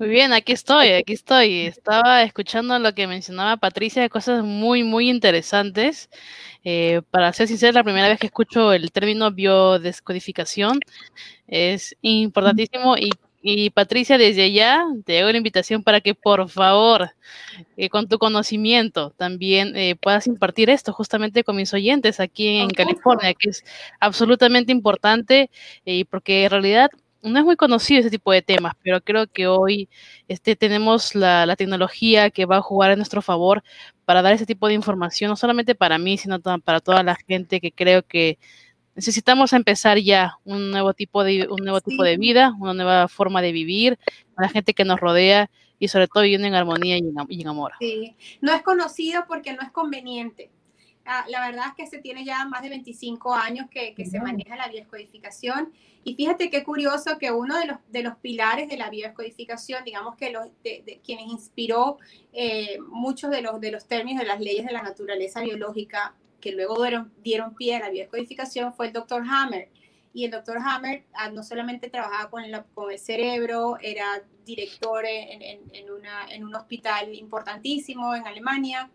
Muy bien, aquí estoy, aquí estoy. Estaba escuchando lo que mencionaba Patricia, de cosas muy, muy interesantes. Eh, para ser sincera, la primera vez que escucho el término biodescodificación es importantísimo y, Patricia, desde allá te hago la invitación para que por favor, eh, con tu conocimiento, también eh, puedas impartir esto justamente con mis oyentes aquí en California, que es absolutamente importante y porque en realidad no es muy conocido ese tipo de temas, pero creo que hoy este, tenemos la, tecnología que va a jugar a nuestro favor para dar ese tipo de información, no solamente para mí, sino para toda la gente que creo que necesitamos empezar ya un nuevo tipo de, un nuevo tipo de vida, una nueva forma de vivir, a la gente que nos rodea y sobre todo viviendo en armonía y en, y en amor. Sí, no es conocido porque no es conveniente Ah, la verdad es que se tiene ya más de 25 años que, se maneja la biodescodificación. Y fíjate qué curioso que uno de los, de los pilares de la biodescodificación, digamos que los, de, quienes inspiró eh, muchos de los, de los términos de las leyes de la naturaleza biológica que luego dieron, dieron pie a la biodescodificación, fue el doctor Hammer. Y el doctor Hammer ah, no solamente trabajaba con, con el cerebro, era director en, en, una, en un hospital importantísimo en Alemania,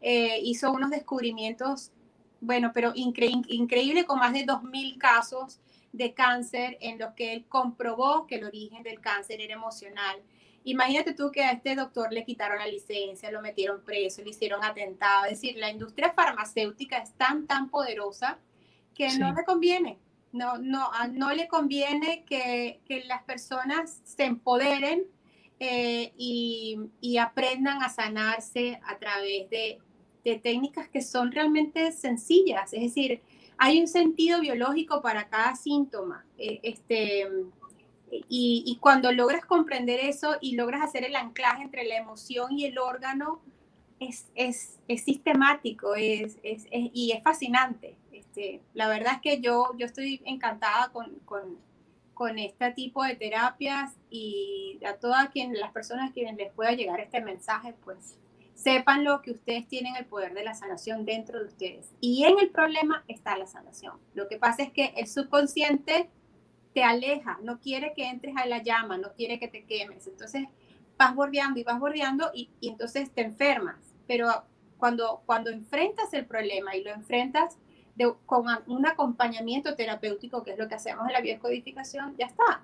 eh, hizo unos descubrimientos, bueno, pero increíble con más de 2.000 casos de cáncer en los que él comprobó que el origen del cáncer era emocional. Imagínate tú que a este doctor le quitaron la licencia, lo metieron preso, le hicieron atentado. Es decir, la industria farmacéutica es tan, tan poderosa que no le conviene. No, no, no le conviene que, que las personas se empoderen eh, y, y, aprendan a sanarse a través de, de técnicas que son realmente sencillas, es decir, hay un sentido biológico para cada síntoma. Eh, este, y, cuando logras comprender eso y logras hacer el anclaje entre la emoción y el órgano, es, es, es sistemático es, y es fascinante. Este, la verdad es que yo, yo estoy encantada con, con, con este tipo de terapias y a todas quien, las personas a quienes les pueda llegar este mensaje, pues sepan lo que ustedes tienen el poder de la sanación dentro de ustedes. Y en el problema está la sanación. Lo que pasa es que el subconsciente te aleja, no quiere que entres a la llama, no quiere que te quemes. Entonces vas bordeando y vas bordeando y, entonces te enfermas. Pero cuando, cuando enfrentas el problema y lo enfrentas con un acompañamiento terapéutico, que es lo que hacemos en la biodescodificación, ya está.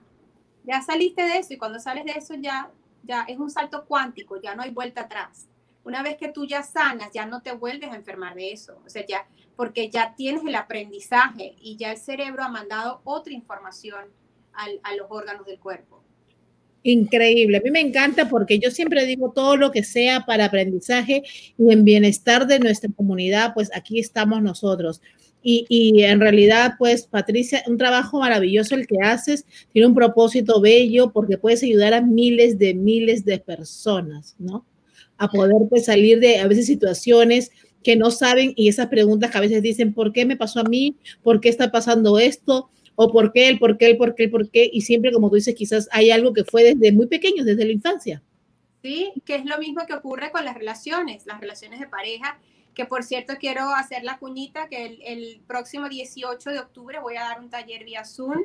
Ya saliste de eso y cuando sales de eso ya, ya es un salto cuántico, ya no hay vuelta atrás. Una vez que tú ya sanas, ya no te vuelves a enfermar de eso. O sea, ya, porque ya tienes el aprendizaje y ya el cerebro ha mandado otra información a los órganos del cuerpo. Increíble, a mí me encanta porque yo siempre digo todo lo que sea para aprendizaje y en bienestar de nuestra comunidad, pues aquí estamos nosotros. Y, y, en realidad, pues Patricia, un trabajo maravilloso el que haces, tiene un propósito bello porque puedes ayudar a miles de miles de personas, ¿no? A poder pues, salir de a veces situaciones que no saben y esas preguntas que a veces dicen, ¿por qué me pasó a mí? ¿Por qué está pasando esto? o por qué, el por qué, el por qué, el por qué, y siempre, como tú dices, quizás hay algo que fue desde muy pequeño, desde la infancia. Sí, que es lo mismo que ocurre con las relaciones, las relaciones de pareja, que por cierto quiero hacer la cuñita que el, próximo 18 de octubre voy a dar un taller vía Zoom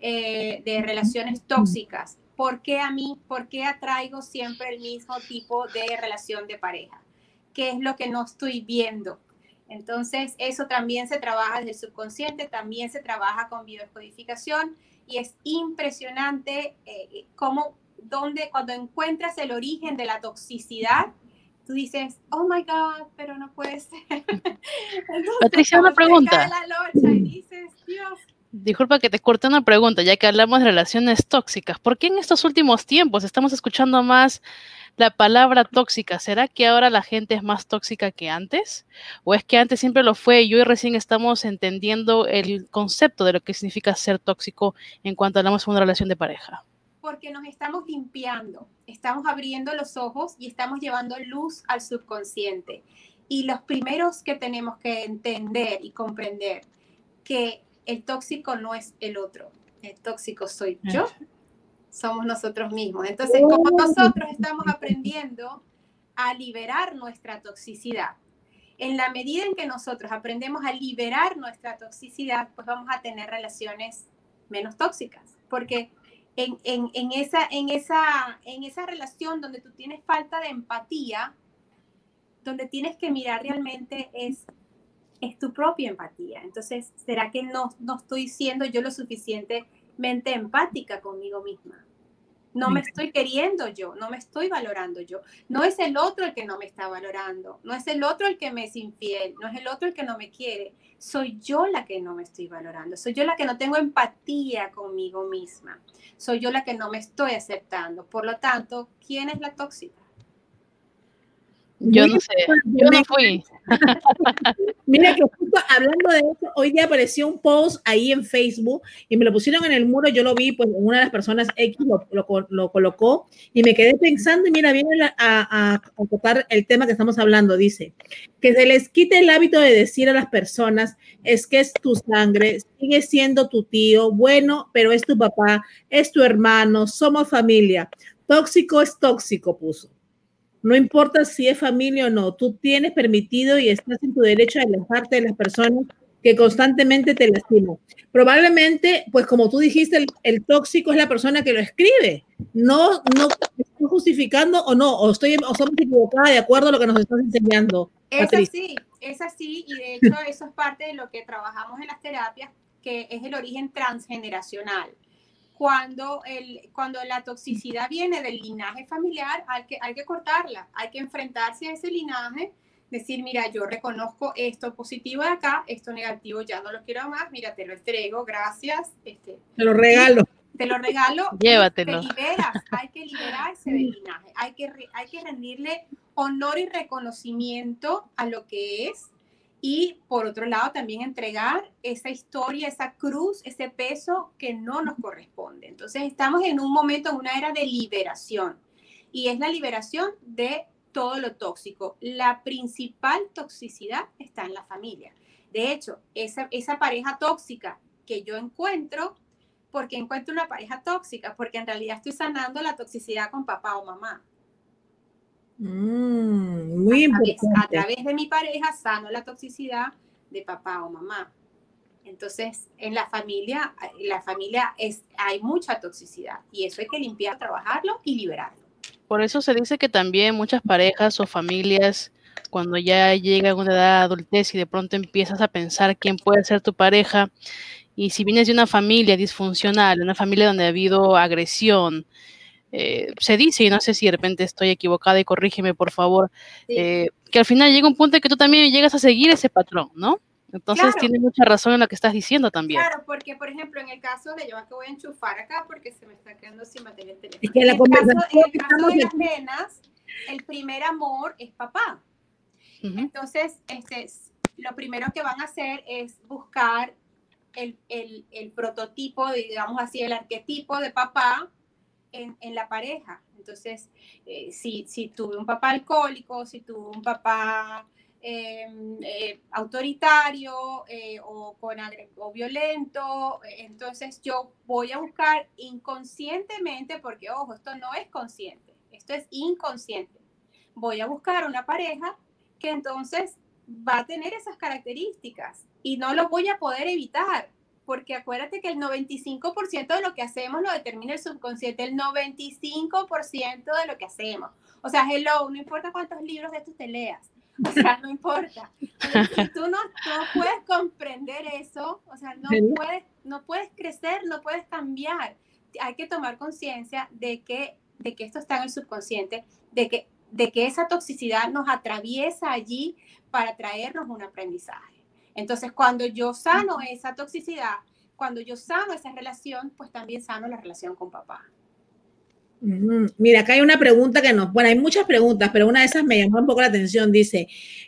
eh, de relaciones tóxicas. ¿Por qué a mí, por qué atraigo siempre el mismo tipo de relación de pareja? ¿Qué es lo que no estoy viendo? Entonces, eso también se trabaja desde el subconsciente, también se trabaja con biodescodificación y es impresionante eh, cómo, donde, cuando encuentras el origen de la toxicidad, tú dices, oh my God, pero no puede ser. Patricia, una pregunta. Disculpa que te corte una pregunta, ya que hablamos de relaciones tóxicas. ¿Por qué en estos últimos tiempos estamos escuchando más la palabra tóxica, ¿será que ahora la gente es más tóxica que antes? ¿O es que antes siempre lo fue y hoy recién estamos entendiendo el concepto de lo que significa ser tóxico en cuanto hablamos de una relación de pareja? Porque nos estamos limpiando, estamos abriendo los ojos y estamos llevando luz al subconsciente. Y los primeros que tenemos que entender y comprender que el tóxico no es el otro, el tóxico soy yo somos nosotros mismos. Entonces, como nosotros estamos aprendiendo a liberar nuestra toxicidad, en la medida en que nosotros aprendemos a liberar nuestra toxicidad, pues vamos a tener relaciones menos tóxicas, porque en, esa, en, esa, en esa relación donde tú tienes falta de empatía, donde tienes que mirar realmente es, es tu propia empatía. Entonces, ¿será que no, no estoy siendo yo lo suficiente mente empática conmigo misma. No me estoy queriendo yo, no me estoy valorando yo. No es el otro el que no me está valorando, no es el otro el que me es infiel, no es el otro el que no me quiere. Soy yo la que no me estoy valorando, soy yo la que no tengo empatía conmigo misma, soy yo la que no me estoy aceptando. Por lo tanto, ¿quién es la tóxica? Yo no sé, yo no fui. Mira que justo hablando de eso, hoy día apareció un post ahí en Facebook y me lo pusieron en el muro, yo lo vi, pues una de las personas X lo, lo, colocó y me quedé pensando y mira, viene a, a, tocar el tema que estamos hablando, dice, que se les quite el hábito de decir a las personas, es que es tu sangre, sigue siendo tu tío, bueno, pero es tu papá, es tu hermano, somos familia. Tóxico es tóxico, puso. No importa si es familia o no, tú tienes permitido y estás en tu derecho a alejarte de las personas que constantemente te lastiman. Probablemente, pues como tú dijiste, el, tóxico es la persona que lo escribe. No, no estoy justificando o no, o estoy o somos equivocadas de acuerdo a lo que nos estás enseñando. Es así, es así, y de hecho eso es parte de lo que trabajamos en las terapias, que es el origen transgeneracional cuando, el, cuando la toxicidad viene del linaje familiar, hay que, hay que cortarla, hay que enfrentarse a ese linaje, decir, mira, yo reconozco esto positivo de acá, esto negativo ya no lo quiero más, mira, te lo entrego, gracias. Este, te lo regalo. Te lo regalo. Llévatelo. Te liberas, hay que liberarse del linaje, hay que, hay que rendirle honor y reconocimiento a lo que es y por otro lado también entregar esa historia, esa cruz, ese peso que no nos corresponde. Entonces estamos en un momento, en una era de liberación y es la liberación de todo lo tóxico. La principal toxicidad está en la familia. De hecho, esa, esa pareja tóxica que yo encuentro, porque encuentro una pareja tóxica? Porque en realidad estoy sanando la toxicidad con papá o mamá. Mm, muy a importante. a través de mi pareja sano la toxicidad de papá o mamá. Entonces, en la familia, en la familia es, hay mucha toxicidad y eso hay que limpiar, trabajarlo y liberarlo. Por eso se dice que también muchas parejas o familias, cuando ya llega a una edad de adultez y de pronto empiezas a pensar quién puede ser tu pareja, y si vienes de una familia disfuncional, una familia donde ha habido agresión, eh, se dice, y no sé si de repente estoy equivocada y corrígeme por favor, Sí. eh, que al final llega un punto en que tú también llegas a seguir ese patrón, ¿no? Entonces Claro. tiene mucha razón en lo que estás diciendo también. Claro, porque por ejemplo, en el caso de yo que voy a enchufar acá porque se me está quedando sin batería el teléfono. Es que la en, el caso, en el caso de las nenas, el primer amor es papá. Ujú. Entonces, este, lo primero que van a hacer es buscar el, el- el prototipo, digamos así, el arquetipo de papá en, en la pareja. Entonces, eh, si, si tuve un papá alcohólico, si tuve un papá eh, eh, autoritario eh, o, con o violento, entonces yo voy a buscar inconscientemente, porque ojo, esto no es consciente, esto es inconsciente. Voy a buscar una pareja que entonces va a tener esas características y no lo voy a poder evitar, porque acuérdate que el 95% de lo que hacemos lo determina el subconsciente, el 95% de lo que hacemos. O sea, hello, no importa cuántos libros de estos te leas, o sea, no importa. Si tú no, no puedes comprender eso, o sea, no puedes, no puedes crecer, no puedes cambiar. Hay que tomar conciencia de que, de que esto está en el subconsciente, de que, de que esa toxicidad nos atraviesa allí para traernos un aprendizaje. Entonces, cuando yo sano esa toxicidad, cuando yo sano esa relación, pues también sano la relación con papá. Mira, acá hay una pregunta que nos, bueno, hay muchas preguntas, pero una de esas me llamó un poco la atención. Dice,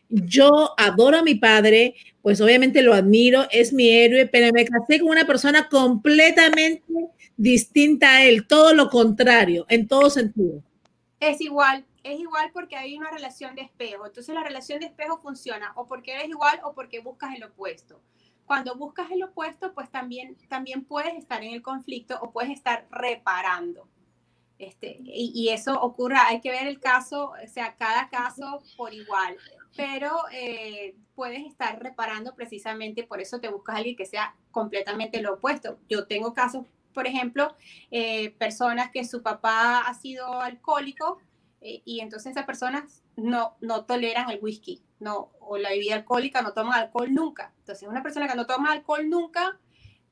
yo adoro a mi padre, pues obviamente lo admiro, es mi héroe, pero me casé con una persona completamente distinta a él, todo lo contrario, en todo sentido. Es igual, es igual porque hay una relación de espejo. Entonces la relación de espejo funciona o porque eres igual o porque buscas el opuesto. Cuando buscas el opuesto, pues también, también puedes estar en el conflicto o puedes estar reparando. Este, y, eso ocurre, hay que ver el caso, o sea, cada caso por igual, pero eh, puedes estar reparando precisamente, por eso te buscas a alguien que sea completamente lo opuesto. Yo tengo casos, por ejemplo, eh, personas que su papá ha sido alcohólico eh, y entonces esas personas no, no toleran el whisky no, o la bebida alcohólica, no toman alcohol nunca. Entonces una persona que no toma alcohol nunca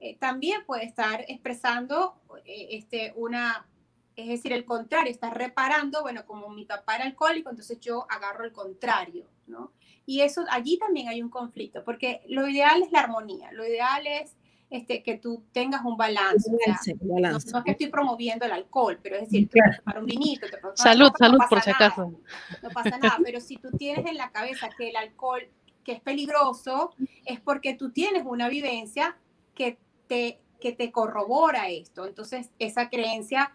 eh, también puede estar expresando eh, este, una, es decir, el contrario, está reparando, bueno, como mi papá era alcohólico, entonces yo agarro el contrario, ¿no? Y eso, allí también hay un conflicto, porque lo ideal es la armonía, lo ideal es este, que tú tengas un balance. o sea, Balance, no, balance. no es que estoy promoviendo el alcohol, pero es decir, te Claro. tomar un vinito, te Salud, no salud pasa por si nada, acaso. No pasa nada, pero si tú tienes en la cabeza que el alcohol, que es peligroso, es porque tú tienes una vivencia que te, que te corrobora esto. Entonces, esa creencia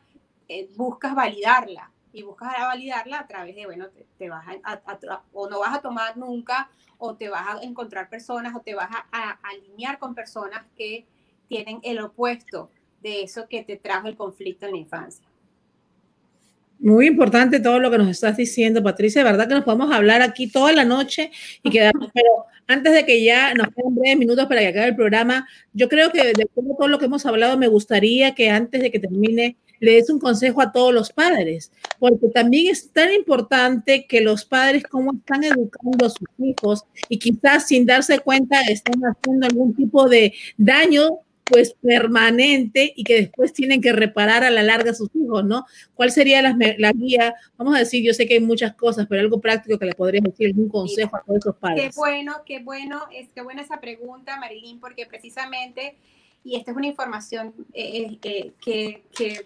eh, buscas validarla y buscas validarla a través de, bueno, te, te vas a, a- a- o no vas a tomar nunca, o te vas a encontrar personas, o te vas a, a alinear con personas que tienen el opuesto de eso que te trajo el conflicto en la infancia. Muy importante todo lo que nos estás diciendo, Patricia. De verdad que nos podemos hablar aquí toda la noche y quedarnos, pero antes de que ya nos queden breves minutos para que acabe el programa, yo creo que de todo lo que hemos hablado, me gustaría que antes de que termine le des un consejo a todos los padres, porque también es tan importante que los padres cómo están educando a sus hijos y quizás sin darse cuenta están haciendo algún tipo de daño pues permanente y que después tienen que reparar a la larga a sus hijos, ¿no? ¿Cuál sería la, la, guía? Vamos a decir, yo sé que hay muchas cosas, pero algo práctico que le podrías decir, algún consejo a todos esos padres. Qué bueno, qué bueno, es que buena esa pregunta, Marilyn, porque precisamente, y esta es una información eh, eh, que, que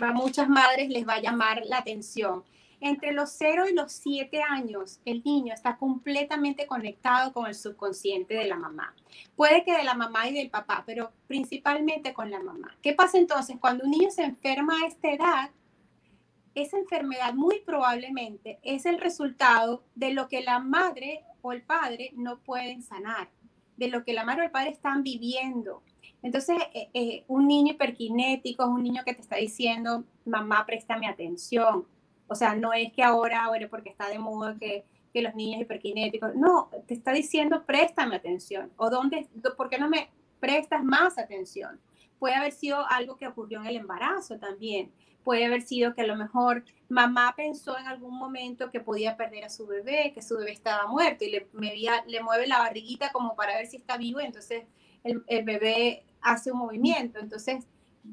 a muchas madres les va a llamar la atención. Entre los 0 y los 7 años, el niño está completamente conectado con el subconsciente de la mamá. Puede que de la mamá y del papá, pero principalmente con la mamá. ¿Qué pasa entonces? Cuando un niño se enferma a esta edad, esa enfermedad muy probablemente es el resultado de lo que la madre o el padre no pueden sanar. de lo que la madre o el padre están viviendo. Entonces, eh, eh, un niño hiperkinético es un niño que te está diciendo, mamá, préstame atención. O sea, no es que ahora, bueno, porque está de moda que, los niños hiperkinéticos, no, te está diciendo, préstame atención. O dónde, ¿por qué no me prestas más atención? Puede haber sido algo que ocurrió en el embarazo también. Puede haber sido que a lo mejor mamá pensó en algún momento que podía perder a su bebé, que su bebé estaba muerto y le, le mueve la barriguita como para ver si está vivo y entonces el bebé hace un movimiento. Entonces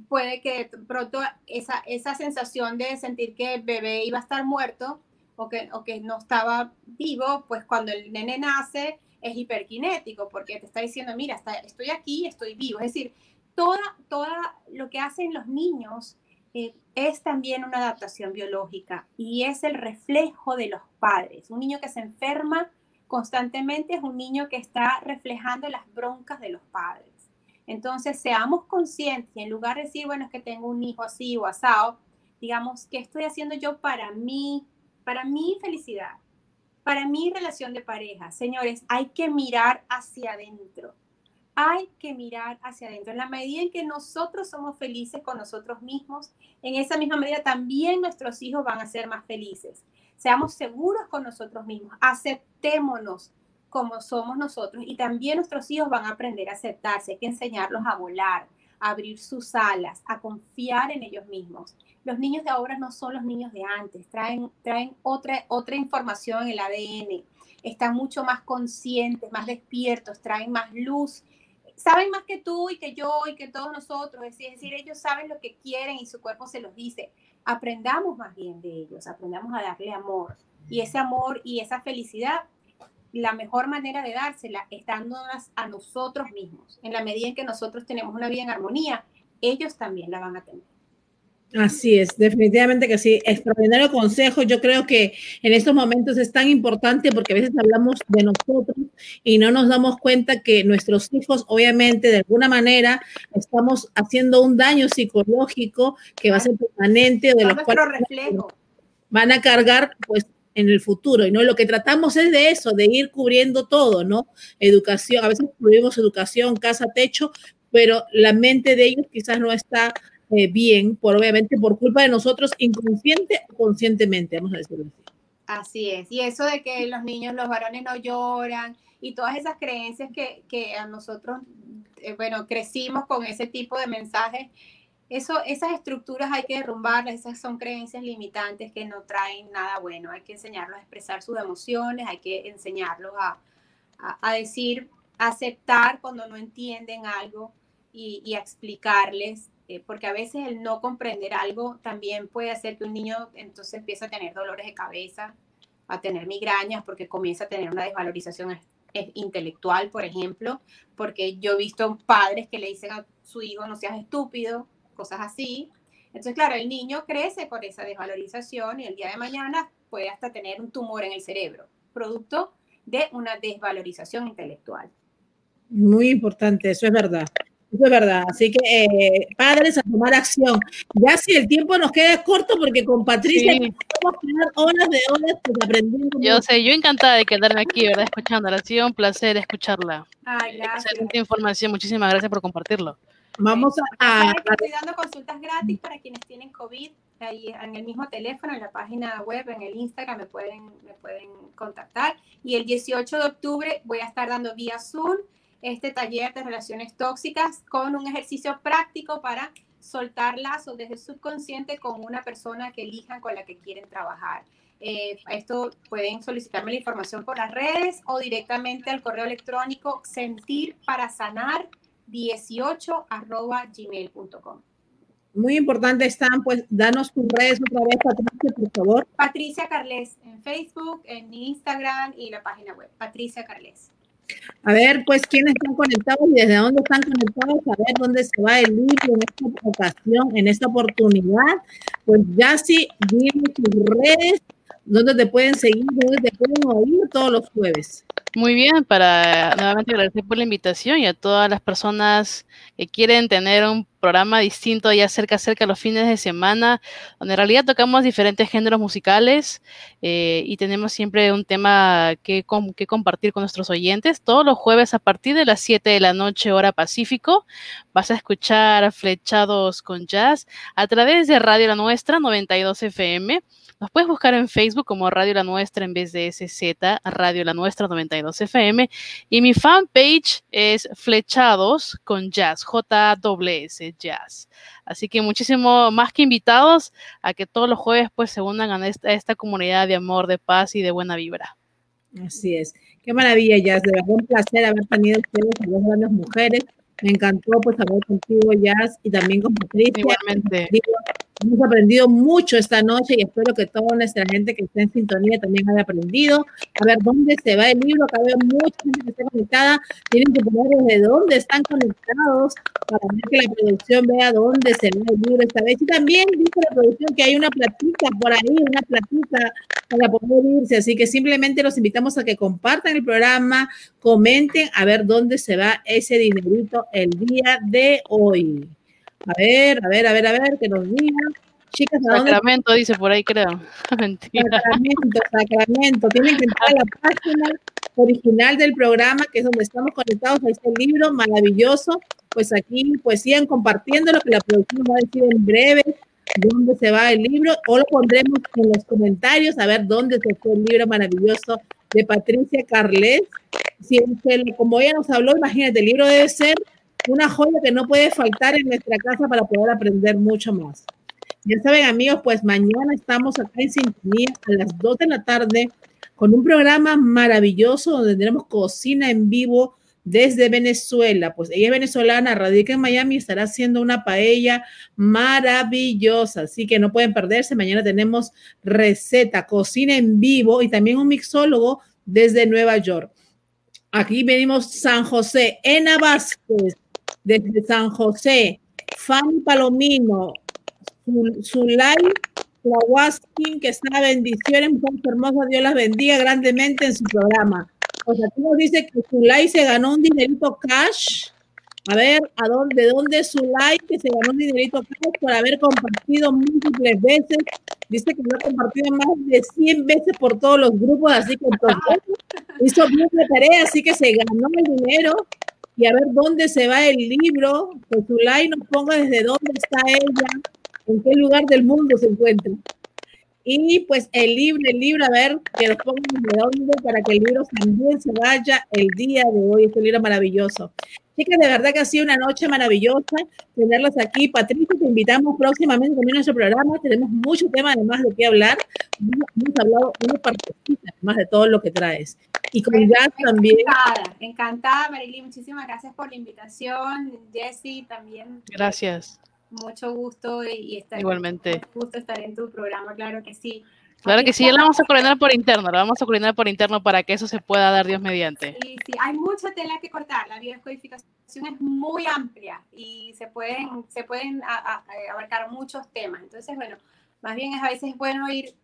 puede que pronto esa, esa sensación de sentir que el bebé iba a estar muerto o que, o que no estaba vivo, pues cuando el nene nace es hiperkinético porque te está diciendo, mira, está, estoy aquí, estoy vivo. Es decir, toda, toda lo que hacen los niños eh, es también una adaptación biológica y es el reflejo de los padres. Un niño que se enferma constantemente es un niño que está reflejando las broncas de los padres. Entonces, seamos conscientes y en lugar de decir, bueno, es que tengo un hijo así o asado, digamos, ¿qué estoy haciendo yo para mí, para mi felicidad, para mi relación de pareja? Señores, hay que mirar hacia adentro hay que mirar hacia adentro. En la medida en que nosotros somos felices con nosotros mismos, en esa misma medida también nuestros hijos van a ser más felices. Seamos seguros con nosotros mismos, aceptémonos como somos nosotros y también nuestros hijos van a aprender a aceptarse. Hay que enseñarlos a volar, a abrir sus alas, a confiar en ellos mismos. Los niños de ahora no son los niños de antes, traen, traen otra, otra información en el ADN, están mucho más conscientes, más despiertos, traen más luz saben más que tú y que yo y que todos nosotros, es decir, ellos saben lo que quieren y su cuerpo se los dice. Aprendamos más bien de ellos, aprendamos a darle amor. Y ese amor y esa felicidad, la mejor manera de dársela es dándolas a nosotros mismos. En la medida en que nosotros tenemos una vida en armonía, ellos también la van a tener. Así es, definitivamente que sí. Extraordinario consejo. Yo creo que en estos momentos es tan importante porque a veces hablamos de nosotros y no nos damos cuenta que nuestros hijos, obviamente, de alguna manera, estamos haciendo un daño psicológico que va a ser permanente de los cuales van a cargar, pues, en el futuro. Y no lo que tratamos es de eso, de ir cubriendo todo, ¿no? Educación, a veces cubrimos educación, casa, techo, pero la mente de ellos quizás no está eh, bien, por obviamente por culpa de nosotros, inconsciente o conscientemente, vamos a decirlo así. Así es, y eso de que los niños, los varones no lloran y todas esas creencias que, que a nosotros, eh, bueno, crecimos con ese tipo de mensajes, eso, esas estructuras hay que derrumbarlas, esas son creencias limitantes que no traen nada bueno, hay que enseñarlos a expresar sus emociones, hay que enseñarlos a, a, decir, aceptar cuando no entienden algo y, y a explicarles eh, porque a veces el no comprender algo también puede hacer que un niño entonces empiece a tener dolores de cabeza, a tener migrañas, porque comienza a tener una desvalorización intelectual, por ejemplo, porque yo he visto padres que le dicen a su hijo no seas estúpido, cosas así. Entonces, claro, el niño crece por esa desvalorización y el día de mañana puede hasta tener un tumor en el cerebro, producto de una desvalorización intelectual. Muy importante, eso es verdad. Eso es verdad. Así que, eh, padres, a tomar acción. Ya si el tiempo nos queda corto, porque con Patricia vamos a tener horas de horas pues, aprendiendo. Yo sé, yo encantada de quedarme aquí, ¿verdad? Escuchándola. Ha sido un placer escucharla. Ay, gracias. Excelente información. Muchísimas gracias por compartirlo. Vamos a, Estoy dando consultas gratis para quienes tienen COVID. Ahí en el mismo teléfono, en la página web, en el Instagram, me pueden, me pueden contactar. Y el 18 de octubre voy a estar dando vía Zoom este taller de relaciones tóxicas con un ejercicio práctico para soltar lazos desde el subconsciente con una persona que elijan con la que quieren trabajar. Eh, esto pueden solicitarme la información por las redes o directamente al correo electrónico sentir para sanar 18 arroba gmail.com. Muy importante están, pues, danos tus redes otra vez, Patricia, por favor. Patricia Carles en Facebook, en Instagram y la página web, Patricia Carles. A ver, pues, quiénes están conectados y desde dónde están conectados, a ver dónde se va el libro en esta ocasión, en esta oportunidad. Pues, ya sí, dime tus redes, dónde te pueden seguir, dónde te pueden oír todos los jueves. Muy bien, para nuevamente agradecer por la invitación y a todas las personas que quieren tener un programa distinto ya cerca, cerca los fines de semana, donde en realidad tocamos diferentes géneros musicales eh, y tenemos siempre un tema que, que compartir con nuestros oyentes. Todos los jueves a partir de las 7 de la noche, hora Pacífico, vas a escuchar Flechados con Jazz a través de Radio La Nuestra 92 FM nos puedes buscar en Facebook como Radio La Nuestra en vez de SZ, Radio La Nuestra 92 FM. Y mi fanpage es Flechados con Jazz, J-S, Jazz. Así que muchísimo más que invitados a que todos los jueves pues se unan a esta, comunidad de amor, de paz y de buena vibra. Así es. Qué maravilla, Jazz. De verdad un placer haber tenido ustedes a dos grandes mujeres. Me encantó pues hablar contigo, Jazz, y también con Patricia. Igualmente. Hemos aprendido mucho esta noche y espero que toda nuestra gente que esté en sintonía también haya aprendido. A ver dónde se va el libro. Acá veo mucha gente que está conectada. Tienen que poner desde dónde están conectados para que la producción vea dónde se va el libro esta vez. Y también dice la producción que hay una platita por ahí, una platita para poder irse. Así que simplemente los invitamos a que compartan el programa, comenten a ver dónde se va ese dinerito el día de hoy. A ver, a ver, a ver, a ver, que nos digan. Chicas, ¿a Sacramento dice por ahí, creo. Mentira. Sacramento, Sacramento. Tienen que entrar a la página original del programa, que es donde estamos conectados a este libro maravilloso. Pues aquí, pues sigan compartiendo lo que la producción va a decir en breve, dónde se va el libro, o lo pondremos en los comentarios a ver dónde se fue el libro maravilloso de Patricia Carles. Si, como ella nos habló, imagínate, el libro debe ser una joya que no puede faltar en nuestra casa para poder aprender mucho más. Ya saben, amigos, pues mañana estamos acá en sintonía a las 2 de la tarde con un programa maravilloso donde tendremos cocina en vivo desde Venezuela. Pues ella es venezolana, radica en Miami y estará haciendo una paella maravillosa. Así que no pueden perderse. Mañana tenemos receta, cocina en vivo y también un mixólogo desde Nueva York. Aquí venimos San José, Ena Vázquez, desde San José, Fanny Palomino, Zulay Flawaskin, que está bendiciones, muy hermosa, Dios las bendiga grandemente en su programa. O sea, aquí nos dice que Zulay se ganó un dinerito cash. A ver, ¿a dónde, de dónde Zulay que se ganó un dinerito cash por haber compartido múltiples veces? Dice que lo ha compartido más de 100 veces por todos los grupos, así que entonces hizo bien la tarea, así que se ganó el dinero y a ver dónde se va el libro, que Zulay nos ponga desde dónde está ella, en qué lugar del mundo se encuentra. Y pues el libro, el libro, a ver, que nos pongan desde dónde para que el libro también se vaya el día de hoy, este libro maravilloso. Chicas, de verdad que ha sido una noche maravillosa tenerlas aquí. Patricia, te invitamos próximamente también a nuestro programa. Tenemos mucho tema además de qué hablar. Hemos hablado una partecita además de todo lo que traes. Y con Jazz también. Encantada, encantada, Marilyn. Muchísimas gracias por la invitación. Jessy, también. Gracias. Mucho gusto y, estar, Igualmente. Mucho gusto estar en tu programa, claro que sí. Claro que sí, ya la vamos a coordinar por interno, la vamos a coordinar por interno para que eso se pueda dar Dios mediante. Sí, sí, hay mucha tela que cortar, la biodescodificación es muy amplia y se pueden, se pueden abarcar muchos temas. Entonces, bueno, más bien es a veces bueno ir,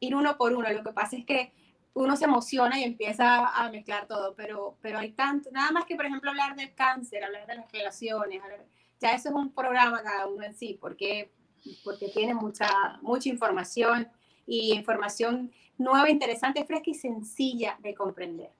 ir uno por uno. Lo que pasa es que uno se emociona y empieza a mezclar todo, pero, pero hay tanto, nada más que, por ejemplo, hablar del cáncer, hablar de las relaciones, ya eso es un programa cada uno en sí, porque, porque tiene mucha, mucha información y información nueva, interesante, fresca y sencilla de comprender.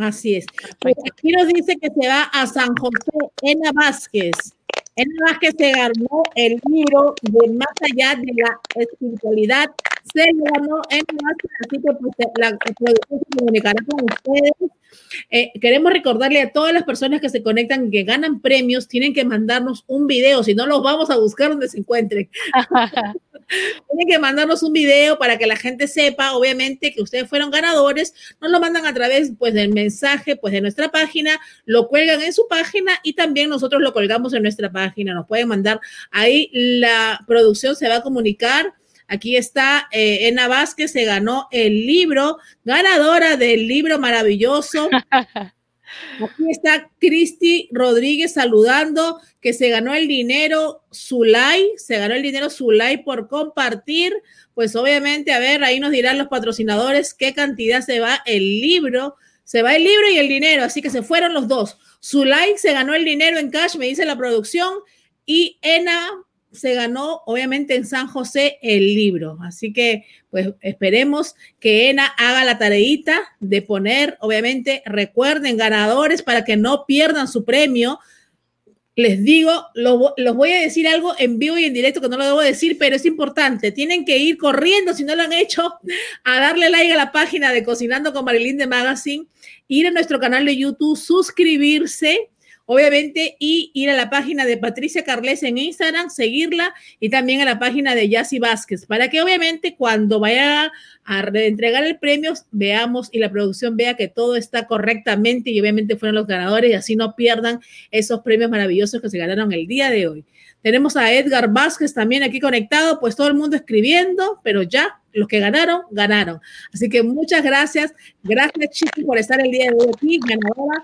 Así es. Pues aquí nos dice que se va a San José, Ena Vázquez. Ena Vázquez se ganó el libro de Más allá de la espiritualidad. Se ganó Ena Vázquez, así que pues, la producción se comunicará con ustedes. Eh, queremos recordarle a todas las personas que se conectan que ganan premios, tienen que mandarnos un video, si no los vamos a buscar donde se encuentren. Tienen que mandarnos un video para que la gente sepa, obviamente, que ustedes fueron ganadores. Nos lo mandan a través, pues, del mensaje, pues, de nuestra página, lo cuelgan en su página y también nosotros lo colgamos en nuestra página. Nos pueden mandar ahí, la producción se va a comunicar. Aquí está eh, Ena Vázquez, se ganó el libro, ganadora del libro maravilloso. Aquí está Cristi Rodríguez saludando que se ganó el dinero Zulay, se ganó el dinero Zulay por compartir. Pues obviamente, a ver, ahí nos dirán los patrocinadores qué cantidad se va el libro. Se va el libro y el dinero, así que se fueron los dos. Zulay se ganó el dinero en cash, me dice la producción. y Ena se ganó, obviamente, en San José el libro. Así que, pues, esperemos que ENA haga la tareita de poner, obviamente, recuerden, ganadores para que no pierdan su premio. Les digo, lo, los voy a decir algo en vivo y en directo que no lo debo decir, pero es importante. Tienen que ir corriendo, si no lo han hecho, a darle like a la página de Cocinando con Marilyn de Magazine, ir a nuestro canal de YouTube, suscribirse obviamente, y ir a la página de Patricia Carles en Instagram, seguirla y también a la página de Yassi Vázquez, para que obviamente cuando vaya a entregar el premio veamos y la producción vea que todo está correctamente y obviamente fueron los ganadores y así no pierdan esos premios maravillosos que se ganaron el día de hoy. Tenemos a Edgar Vázquez también aquí conectado, pues todo el mundo escribiendo, pero ya los que ganaron, ganaron. Así que muchas gracias. Gracias, chicos, por estar el día de hoy aquí. Ganadora,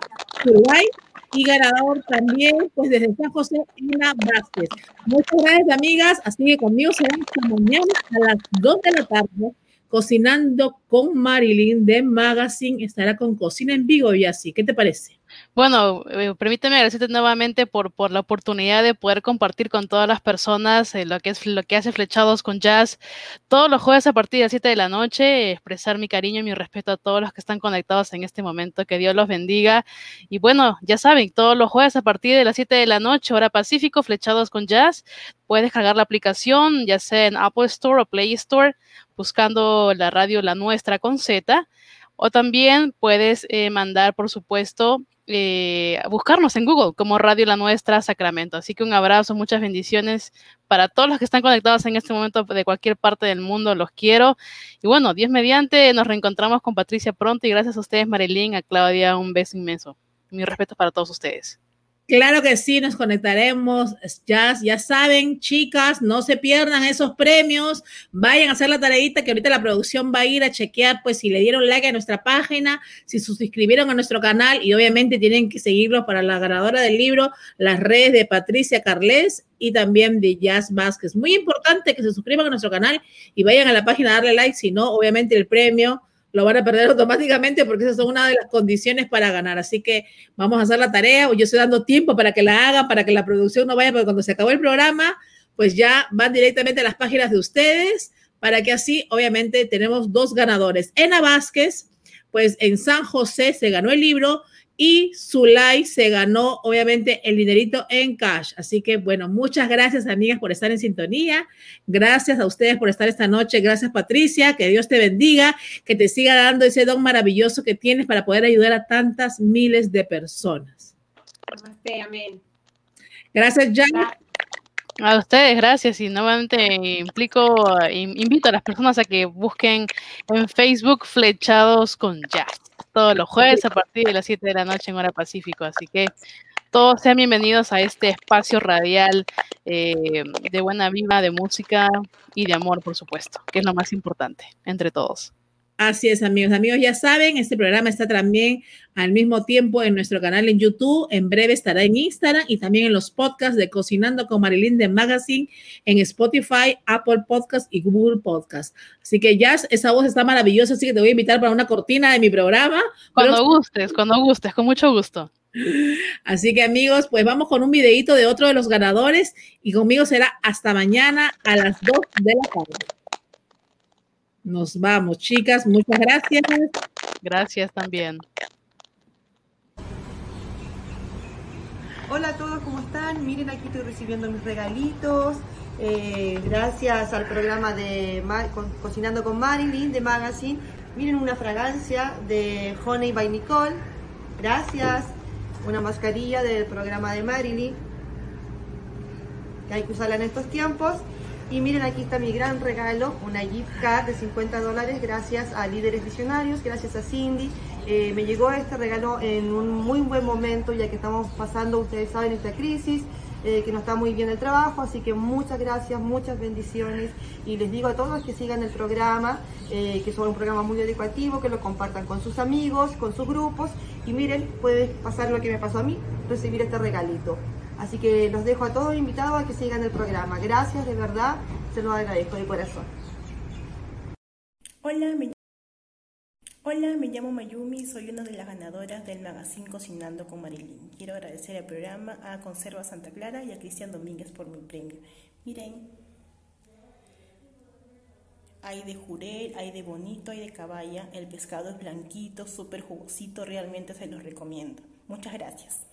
y ganador también, pues desde San José, Ina Vázquez. Muchas gracias, amigas. Así que conmigo será mañana a las 2 de la tarde, cocinando con Marilyn de Magazine. Estará con Cocina en Vivo y así. ¿Qué te parece? Bueno, eh, permíteme agradecerte nuevamente por, por la oportunidad de poder compartir con todas las personas eh, lo, que es, lo que hace Flechados con Jazz todos los jueves a partir de las 7 de la noche, expresar mi cariño y mi respeto a todos los que están conectados en este momento, que Dios los bendiga. Y bueno, ya saben, todos los jueves a partir de las 7 de la noche, hora Pacífico, Flechados con Jazz, puedes descargar la aplicación, ya sea en Apple Store o Play Store, buscando la radio La Nuestra con Z. O también puedes eh, mandar, por supuesto, eh, buscarnos en Google como Radio La Nuestra Sacramento. Así que un abrazo, muchas bendiciones para todos los que están conectados en este momento de cualquier parte del mundo. Los quiero. Y bueno, Dios mediante, nos reencontramos con Patricia pronto y gracias a ustedes, Marilyn, a Claudia, un beso inmenso. Mi respeto para todos ustedes. Claro que sí, nos conectaremos. Ya, ya saben, chicas, no se pierdan esos premios. Vayan a hacer la tareita que ahorita la producción va a ir a chequear, pues si le dieron like a nuestra página, si se suscribieron a nuestro canal y obviamente tienen que seguirlo para la ganadora del libro, las redes de Patricia Carles y también de Jazz Vázquez. Muy importante que se suscriban a nuestro canal y vayan a la página a darle like, si no, obviamente el premio lo van a perder automáticamente porque esas son una de las condiciones para ganar. Así que vamos a hacer la tarea. Yo estoy dando tiempo para que la hagan, para que la producción no vaya, porque cuando se acabó el programa, pues ya van directamente a las páginas de ustedes, para que así, obviamente, tenemos dos ganadores. Ena Vázquez, pues en San José se ganó el libro y Zulay se ganó obviamente el dinerito en cash. Así que bueno, muchas gracias amigas por estar en sintonía. Gracias a ustedes por estar esta noche. Gracias Patricia, que Dios te bendiga, que te siga dando ese don maravilloso que tienes para poder ayudar a tantas miles de personas. Amén. Gracias, Jan. A ustedes, gracias. Y nuevamente implico, invito a las personas a que busquen en Facebook Flechados con Jazz todos los jueves a partir de las 7 de la noche en hora Pacífico. Así que todos sean bienvenidos a este espacio radial eh, de buena viva, de música y de amor, por supuesto, que es lo más importante entre todos. Así es, amigos. Amigos, ya saben, este programa está también al mismo tiempo en nuestro canal en YouTube. En breve estará en Instagram y también en los podcasts de Cocinando con Marilyn de Magazine en Spotify, Apple Podcast y Google Podcast. Así que ya esa voz está maravillosa, así que te voy a invitar para una cortina de mi programa. Cuando gustes, cuando gustes, con mucho gusto. Así que amigos, pues vamos con un videito de otro de los ganadores y conmigo será hasta mañana a las 2 de la tarde. Nos vamos, chicas. Muchas gracias. Gracias también. Hola a todos, ¿cómo están? Miren, aquí estoy recibiendo mis regalitos. Eh, gracias al programa de Cocinando con Marilyn de Magazine. Miren una fragancia de Honey by Nicole. Gracias. Una mascarilla del programa de Marilyn. Que hay que usarla en estos tiempos. Y miren, aquí está mi gran regalo, una gift card de 50 dólares gracias a Líderes Visionarios, gracias a Cindy. Eh, me llegó este regalo en un muy buen momento, ya que estamos pasando, ustedes saben, esta crisis, eh, que no está muy bien el trabajo, así que muchas gracias, muchas bendiciones. Y les digo a todos que sigan el programa, eh, que es un programa muy educativo, que lo compartan con sus amigos, con sus grupos. Y miren, puede pasar lo que me pasó a mí, recibir este regalito. Así que los dejo a todos invitados a que sigan el programa. Gracias, de verdad, se los agradezco de corazón. Hola, me Hola, me llamo Mayumi, soy una de las ganadoras del magazine Cocinando con Marilyn. Quiero agradecer al programa a Conserva Santa Clara y a Cristian Domínguez por mi premio. Miren, hay de jurel, hay de bonito, hay de caballa. El pescado es blanquito, súper jugosito, realmente se los recomiendo. Muchas gracias.